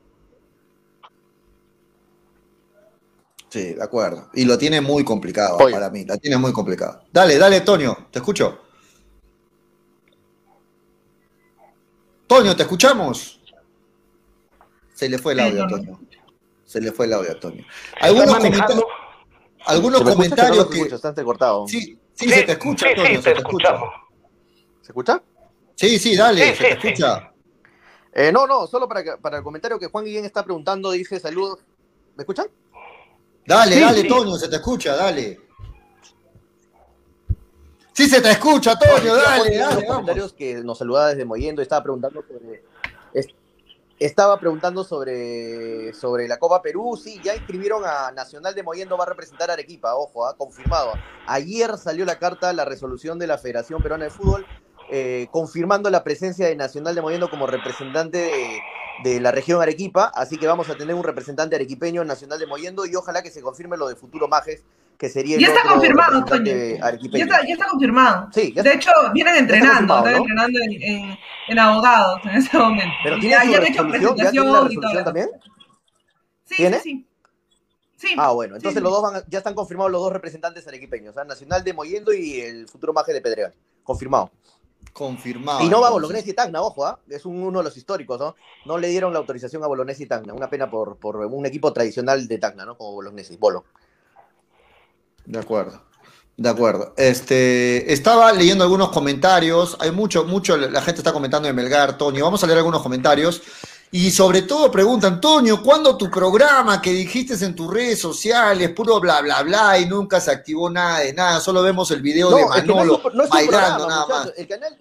Sí, de acuerdo. Y lo tiene muy complicado Oye. para mí, la tiene muy complicado. Dale, dale, Toño, te escucho. Toño, ¿te escuchamos? Se le fue el audio a Sí. Toño. Se le fue el audio a Toño. Algunos comentarios. algunos comentarios No, no que... escucho, está entrecortado. Sí, sí, se te escucha, Antonio, se te escucha. ¿Se escucha? Sí, sí, dale, se te escucha. Eh, no, no, solo para, que- para el comentario que Juan Guillén está preguntando, dice saludos. ¿Me escuchan? Dale, Sí, dale, sí. Toño, se te escucha, dale. Sí, se te escucha, Toño, dale, los dale, vamos. comentarios que nos saludaba desde Moyendo, estaba preguntando sobre. es- estaba preguntando sobre, sobre la Copa Perú. Sí, ya inscribieron a Nacional de Moyendo, va a representar a Arequipa, ojo, ha confirmado. Ayer salió la carta, la resolución de la Federación Peruana de Fútbol, eh, confirmando la presencia de Nacional de Moyendo como representante de, de la región Arequipa. Así que vamos a tener un representante arequipeño en Nacional de Moyendo y ojalá que se confirme lo de Futuro Majes, que sería el Ya está otro confirmado, Toño. Ya está, ya está confirmado. Sí, ya de está- hecho, vienen entrenando, están ¿no? entrenando en, en- en abogados en ese momento. Pero tiene ya, su ya han hecho resolución, ya tiene la presentación y todo. resolución también. Sí, ¿Tiene? sí, sí. Sí. Ah, bueno, entonces sí. los dos van a- ya están confirmados los dos representantes arequipeños, ¿ah? Nacional de Moyendo y el futuro Maje de Pedregal. Confirmado. Confirmado. y no va entonces. Bolognesi y Tacna, ojo, ¿ah? es un- uno de los históricos, ¿no? No le dieron la autorización a Bolognesi y Tacna. Una pena por, por un equipo tradicional de Tacna, ¿no? Como Bolognesi, Bolo. De acuerdo. De acuerdo. Este, estaba leyendo algunos comentarios. Hay mucho, mucho, la gente está comentando de Melgar, Toño. Vamos a leer algunos comentarios. Y sobre todo preguntan, Antonio, ¿cuándo tu programa que dijiste en tus redes sociales, puro bla bla bla, y nunca se activó nada de nada? Solo vemos el video de es que no es Manolo un- no es un bailando programa, nada más. El canal.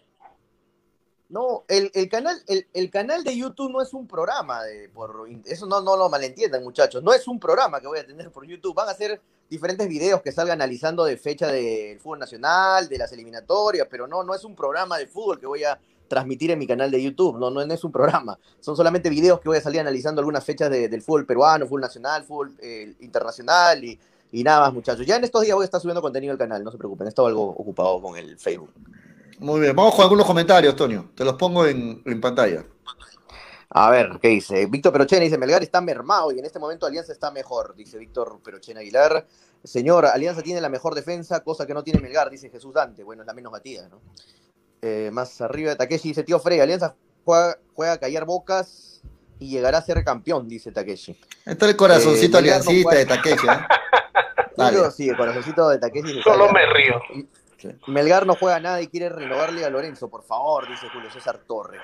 No, el, canal, el, canal de YouTube no es un programa de por eso no, lo malentiendan, muchachos. No es un programa que voy a tener por YouTube. Van a ser diferentes videos que salgan analizando de fecha del fútbol nacional, de las eliminatorias, pero no, no es un programa de fútbol que voy a transmitir en mi canal de YouTube. No, no, no es un programa. Son solamente videos que voy a salir analizando algunas fechas de- del fútbol peruano, fútbol nacional, fútbol eh, internacional y, y nada más, muchachos. Ya en estos días voy a estar subiendo contenido al canal, no se preocupen. He estado algo ocupado con el Facebook. Muy bien, vamos con algunos comentarios, Toño. Te los pongo en, en pantalla. A ver, ¿qué dice? Víctor Perochena dice, Melgar está mermado y en este momento Alianza está mejor, dice Víctor Perochena Aguilar. Señor, Alianza tiene la mejor defensa, cosa que no tiene Melgar, dice Jesús Dante. Bueno, es la menos batida, ¿no? Eh, más arriba, Takeshi dice, tío Frey, Alianza juega, juega a callar bocas y llegará a ser campeón, dice Takeshi. Está el corazoncito Eh, no juega- de Takeshi, ¿eh? <laughs> Dale. Sí, el corazoncito de Takeshi. Solo me río. Melgar no juega nada y quiere renovarle a Lorenzo, por favor, dice Julio César Torres.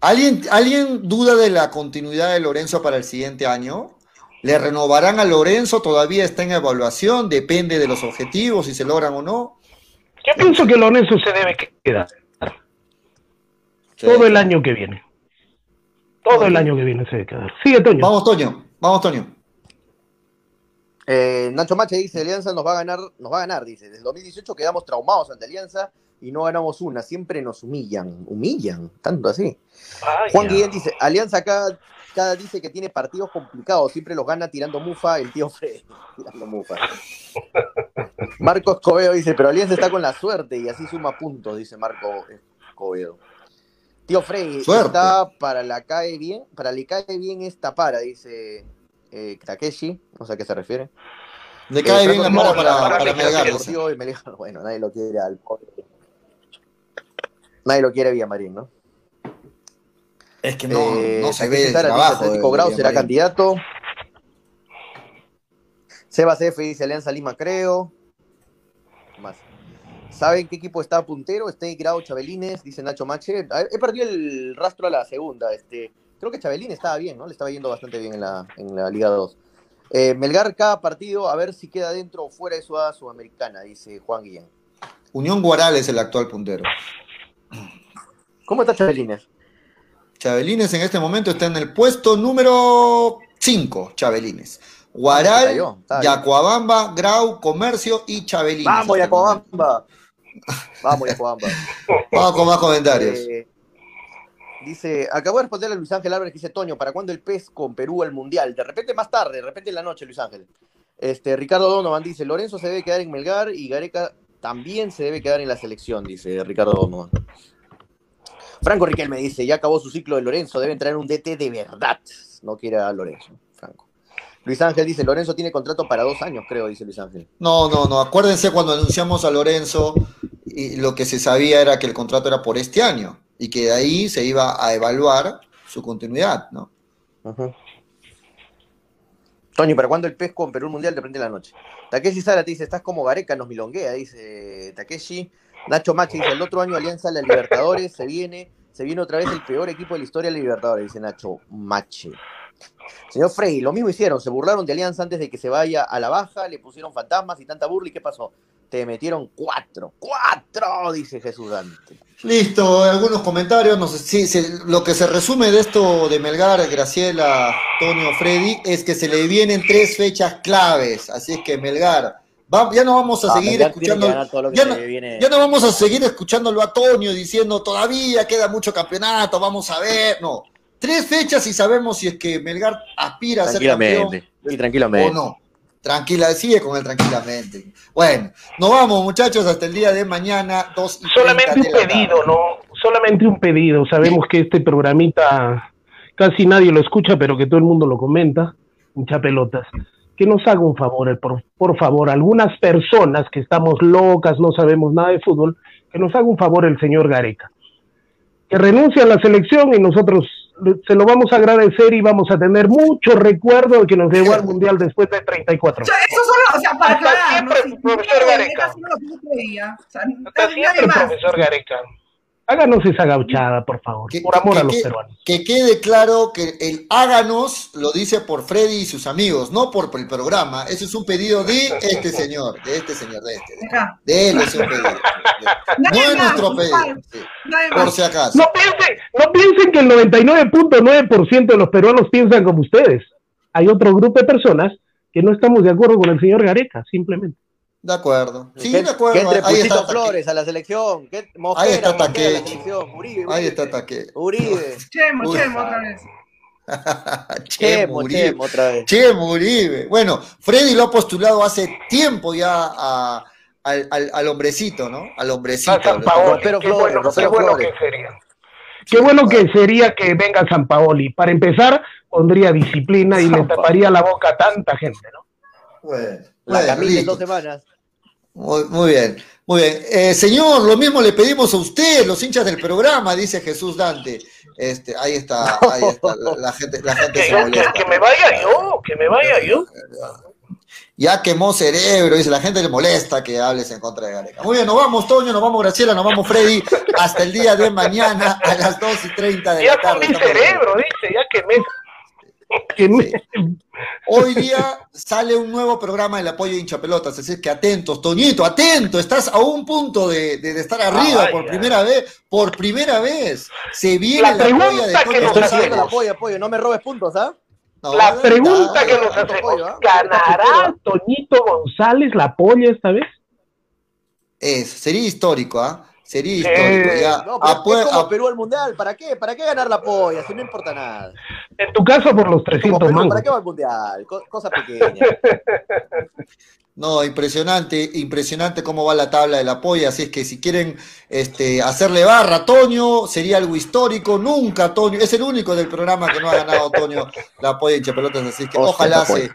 ¿Alguien, ¿Alguien duda de la continuidad de Lorenzo para el siguiente año? ¿Le renovarán a Lorenzo? ¿Todavía está en evaluación? ¿Depende de los objetivos, si se logran o no? Yo pienso que Lorenzo se debe quedar todo el año que viene. Todo el año que viene se debe quedar. Sigue, Toño. Vamos, Toño. Vamos, Toño. Eh, Nacho Mache dice, Alianza nos va a ganar, nos va a ganar, dice. Desde el 2018 quedamos traumados ante Alianza y no ganamos una. Siempre nos humillan. Humillan, tanto así. Juan Guillén dice, Alianza cada, cada dice que tiene partidos complicados. Siempre los gana tirando mufa el tío Fred. <laughs> Tirando mufa. <laughs> Marco Escobedo dice, pero Alianza está con la suerte y así suma puntos, dice Marco Escobedo. Tío Frey, Suerte. está para la cae bien, para le cae bien esta para, dice eh, Takeshi, no sé a qué se refiere. Le cae Eh, bien la Franco para, para, para para de Melgar. Bueno, nadie lo quiere al pobre. Nadie lo quiere a Villamarín, ¿no? Es que no, Eh, no se ve el trabajo. Atlético de Grau será candidato. Sebas F dice Alianza Lima, creo. ¿Qué más? ¿Saben qué equipo está puntero? Está Grau Chabelines, dice Nacho Mache. He perdido el rastro a la segunda. Este, creo que Chabelines estaba bien, ¿no? Le estaba yendo bastante bien en la, en la Liga 2. Eh, Melgar cada partido, a ver si queda dentro o fuera de su A sudamericana, dice Juan Guillén. Unión Guaral es el actual puntero. ¿Cómo está Chabelines? Chabelines en este momento está en el puesto número 5, Chabelines. Guaral, cayó. Yacuabamba, Grau, Comercio y Chabelines. Vamos, Yacobamba. Vamos, momento. <laughs> Vamos con más comentarios. Eh, dice, acabo de responderle a Luis Ángel Álvarez que dice, Toño, ¿para cuándo el PES con Perú al Mundial? De repente más tarde, de repente en la noche, Luis Ángel. Este, Ricardo Donovan dice, Lorenzo se debe quedar en Melgar y Gareca también se debe quedar en la selección, dice Ricardo Donovan. Franco Riquelme dice, ya acabó su ciclo de Lorenzo, deben traer un DT de verdad. No quiere a Lorenzo, Franco. Luis Ángel dice, Lorenzo tiene contrato para dos años, creo, dice Luis Ángel. No, no, no. Acuérdense cuando anunciamos a Lorenzo, y lo que se sabía era que el contrato era por este año y que de ahí se iba a evaluar su continuidad, ¿no? Toño Toño, ¿para cuándo el pez con Perú Mundial te prende la noche? Takeshi Sara te dice, estás como Gareca, nos milonguea, dice Takeshi. Nacho Machi dice, el otro año Alianza la Libertadores, se viene, se viene otra vez el peor equipo de la historia de la Libertadores, dice Nacho Machi. Señor Frey, lo mismo hicieron, se burlaron de Alianza antes de que se vaya a la baja, le pusieron fantasmas y tanta burla, ¿y qué pasó? Te metieron cuatro, cuatro, dice Jesús Dante. Listo, algunos comentarios. No sé, sí, se- lo que se resume de esto de Melgar, Graciela, Antonio, Freddy, es que se le vienen tres fechas claves. Así es que Melgar, va- ya no vamos a Ah, seguir escuchando. Ya no, ya no vamos a seguir escuchándolo a Toño diciendo todavía queda mucho campeonato, vamos a ver. No, tres fechas y sabemos si es que Melgar aspira a ser campeón y tranquilamente. o no. Tranquila, sigue con él tranquilamente. Bueno, nos vamos, muchachos, hasta el día de mañana, y Solamente 30 un pedido, ¿no? Solamente un pedido. Sabemos que este programita casi nadie lo escucha, pero que todo el mundo lo comenta. Mucha pelotas. Que nos haga un favor, eh, por, por favor, algunas personas que estamos locas, no sabemos nada de fútbol, que nos haga un favor el señor Gareca. Que renuncie a la selección y nosotros se lo vamos a agradecer y vamos a tener mucho recuerdo de que nos llevó al Mundial después de 34 O sea, eso solo, o sea, para Hasta aclarar, ¿no? siempre, Si profesor no, Gareca. eso no lo. O sea, Hasta siempre, profesor Gareca. Háganos esa gauchada, por favor, Que- por amor que- a los que- peruanos. Que quede claro que el háganos lo dice por Freddy y sus amigos, no por el programa. Ese es un pedido de este señor, de este señor, de este. Acá. De él es un pedido. No es más, nuestro pedido, sí, por más. si acaso. No piensen, no piensen que el 99.9% de los peruanos piensan como ustedes. Hay otro grupo de personas que no estamos de acuerdo con el señor Gareca, simplemente. De acuerdo. Sí, que, de acuerdo. que entre Ahí está, Flores a la selección. Que, Mosquera, Ahí está Mosquera a la selección. Uribe, Uribe. ahí está Taque. Uribe. Chemo, Uy. Chemo otra vez. <laughs> Chemo, Uribe. Chemo, otra vez. Chemo Uribe. Bueno, Freddy lo ha postulado hace tiempo ya a- al, al- al hombrecito, ¿no? Al hombrecito. A San Lo- Paoli, Rompero qué Flores, bueno, qué bueno Flores. que sería. Qué bueno que sería que venga San Paoli. Para empezar, pondría disciplina y le taparía la boca a tanta gente, ¿no? Bueno, La bueno, camisa en dos semanas. Muy, muy bien, muy bien. Eh, señor, lo mismo le pedimos a usted, los hinchas del programa, dice Jesús Dante. Este, ahí está, ahí está, la, <laughs> la gente, la gente Que, se yo- que- molesta. que me vaya yo, que me vaya yo. Ya quemó cerebro, dice, la gente le molesta que hables en contra de Gareca. Muy bien, nos vamos, Toño, nos vamos, Graciela, nos vamos, Freddy, hasta el día de mañana a las 2 y 30 de Ya la tarde. comí Estamos- cerebro, dice, ya que me... que me- <laughs> Hoy día sale un nuevo programa del apoyo de hinchapelotas, así es que atentos, Toñito, atento, estás a un punto de, de- de estar arriba por primera vez, por primera vez. Se viene La la, pregunta de que nos hacemos. apoyo, apoyo. No me robes puntos, ¿ah? No, La pregunta que nos hacemos, ¿ah? ¿ganará Toñito González la polla esta vez? Eso, sería histórico, ¿ah? Sería Eh, histórico. ya. No, pero Apue- es como Perú al Mundial. ¿Para qué? ¿Para qué ganar la polla? Si no importa nada. En tu caso por los Como 300 Perú. ¿para qué va al Mundial? Co- cosa pequeña. <laughs> No, impresionante, impresionante cómo va la tabla de la polla. Así es que si quieren este, hacerle barra a Toño, sería algo histórico. Nunca Toño, es el único del programa que no ha ganado Toño la polla de hinchapelotas. Así que Hostia, ojalá se,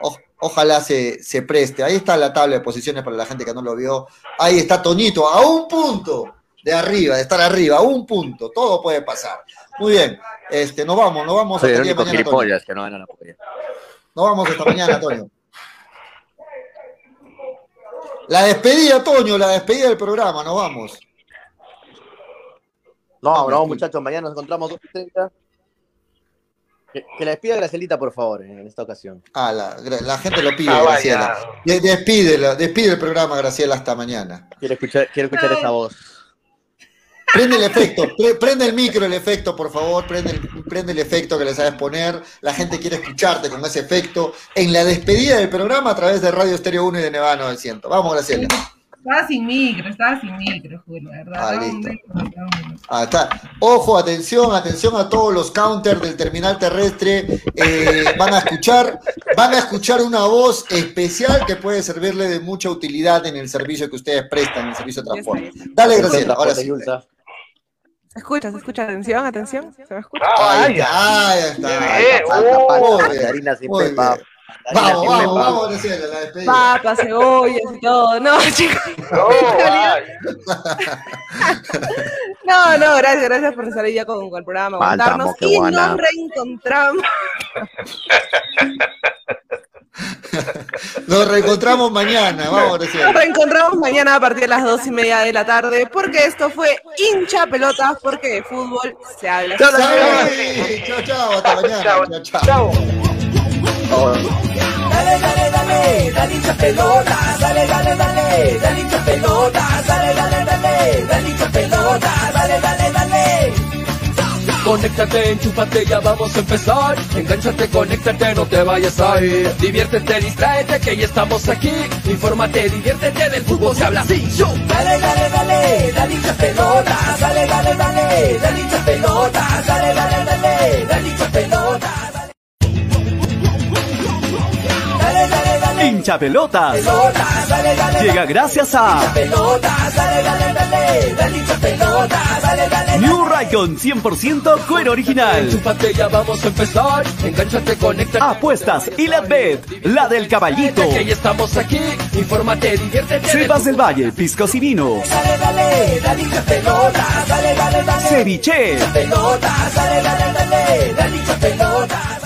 o- ojalá se, se preste. Ahí está la tabla de posiciones para la gente que no lo vio. Ahí está Toñito, a un punto de arriba, de estar arriba, a un punto. Todo puede pasar. Muy bien, este, nos vamos, nos vamos Soy hasta el el día de único mañana, Toño. gilipollas que no la. Nos vamos hasta mañana, Toño. La despedida, Toño, la despedida del programa, nos vamos. No, no, muchachos, mañana nos encontramos 2.30. Que, que la despida Gracelita, por favor, en esta ocasión. Ah, la, la gente lo pide, Ah. Graciela. De- despídela, despide el programa, Graciela, hasta mañana. Quiero escuchar, quiero escuchar esa voz. Prende el efecto, pre- prende el micro, el efecto, por favor, prende el, prende el efecto que le sabes poner. La gente quiere escucharte con ese efecto en la despedida del programa a través de Radio Estéreo 1 y de Nevada 900. Vamos, Graciela. Estaba sin micro, estaba sin micro, Julio, la verdad. Ah, listo. Ah, está. Ojo, atención, atención a todos los counters del terminal terrestre. Eh, van a escuchar, van a escuchar una voz especial que puede servirle de mucha utilidad en el servicio que ustedes prestan, en el servicio de transporte. Dale, Graciela, ahora sí. ¿Se escucha? ¿Se escucha? Atención, atención. ¿Se me escucha? Ahí está, ahí está. Ahí está. oh, Mandarina bien, sin muy pepa. bien. Vamos, vamos, vamos, Graciela, la despedida. Papas, cebollas y todo. No, <laughs> chicos. No, no, gracias, gracias por estar ya con, con el programa, aguantarnos. Y buena. nos reencontramos. Nos reencontramos mañana, vamos, Nos Graciela. reencontramos mañana a partir de las dos y media de la tarde, porque esto fue hincha pelotas, porque de fútbol se habla. Chao, chao, chao, hasta mañana. Chao, chao. Dale, dale, dale, dale hincha pelota, dale, dale, dale, dale hincha pelota, dale, dale, dale, dale hincha pelota, dale, dale, dale. Conéctate, enchúfate, ya vamos a empezar. Engánchate, conéctate, no te vayas a ir. Diviértete, distráete, que ya estamos aquí. Infórmate, diviértete, del fútbol se habla así. Yo. Dale, dale, dale, dale hincha pelota, dale, dale, dale, dale hincha pelota, dale, dale, dale, dale hincha pelota. Dale, dale, dale. Hincha pelotas. Pelota, dale, dale, Llega gracias a pelota, dale, dale, dale, dale hincha pelota, dale, dale. New Raycon 100% cuero original. Enchúfate, ya vamos a empezar. Engánchate, conéctate. Apuestas y la Bet, la del caballito. Que estamos aquí. Infórmate, diviértete. Sebas del Valle, piscos y vinos. Dale, dale, dale hincha dale, dale, dale. Ceviche. Dale, dale, dale, dale hincha pelota.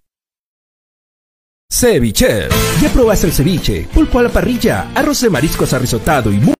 Ceviche. ¿Ya probaste el ceviche? Pulpo a la parrilla, arroz de mariscos arrisotado y.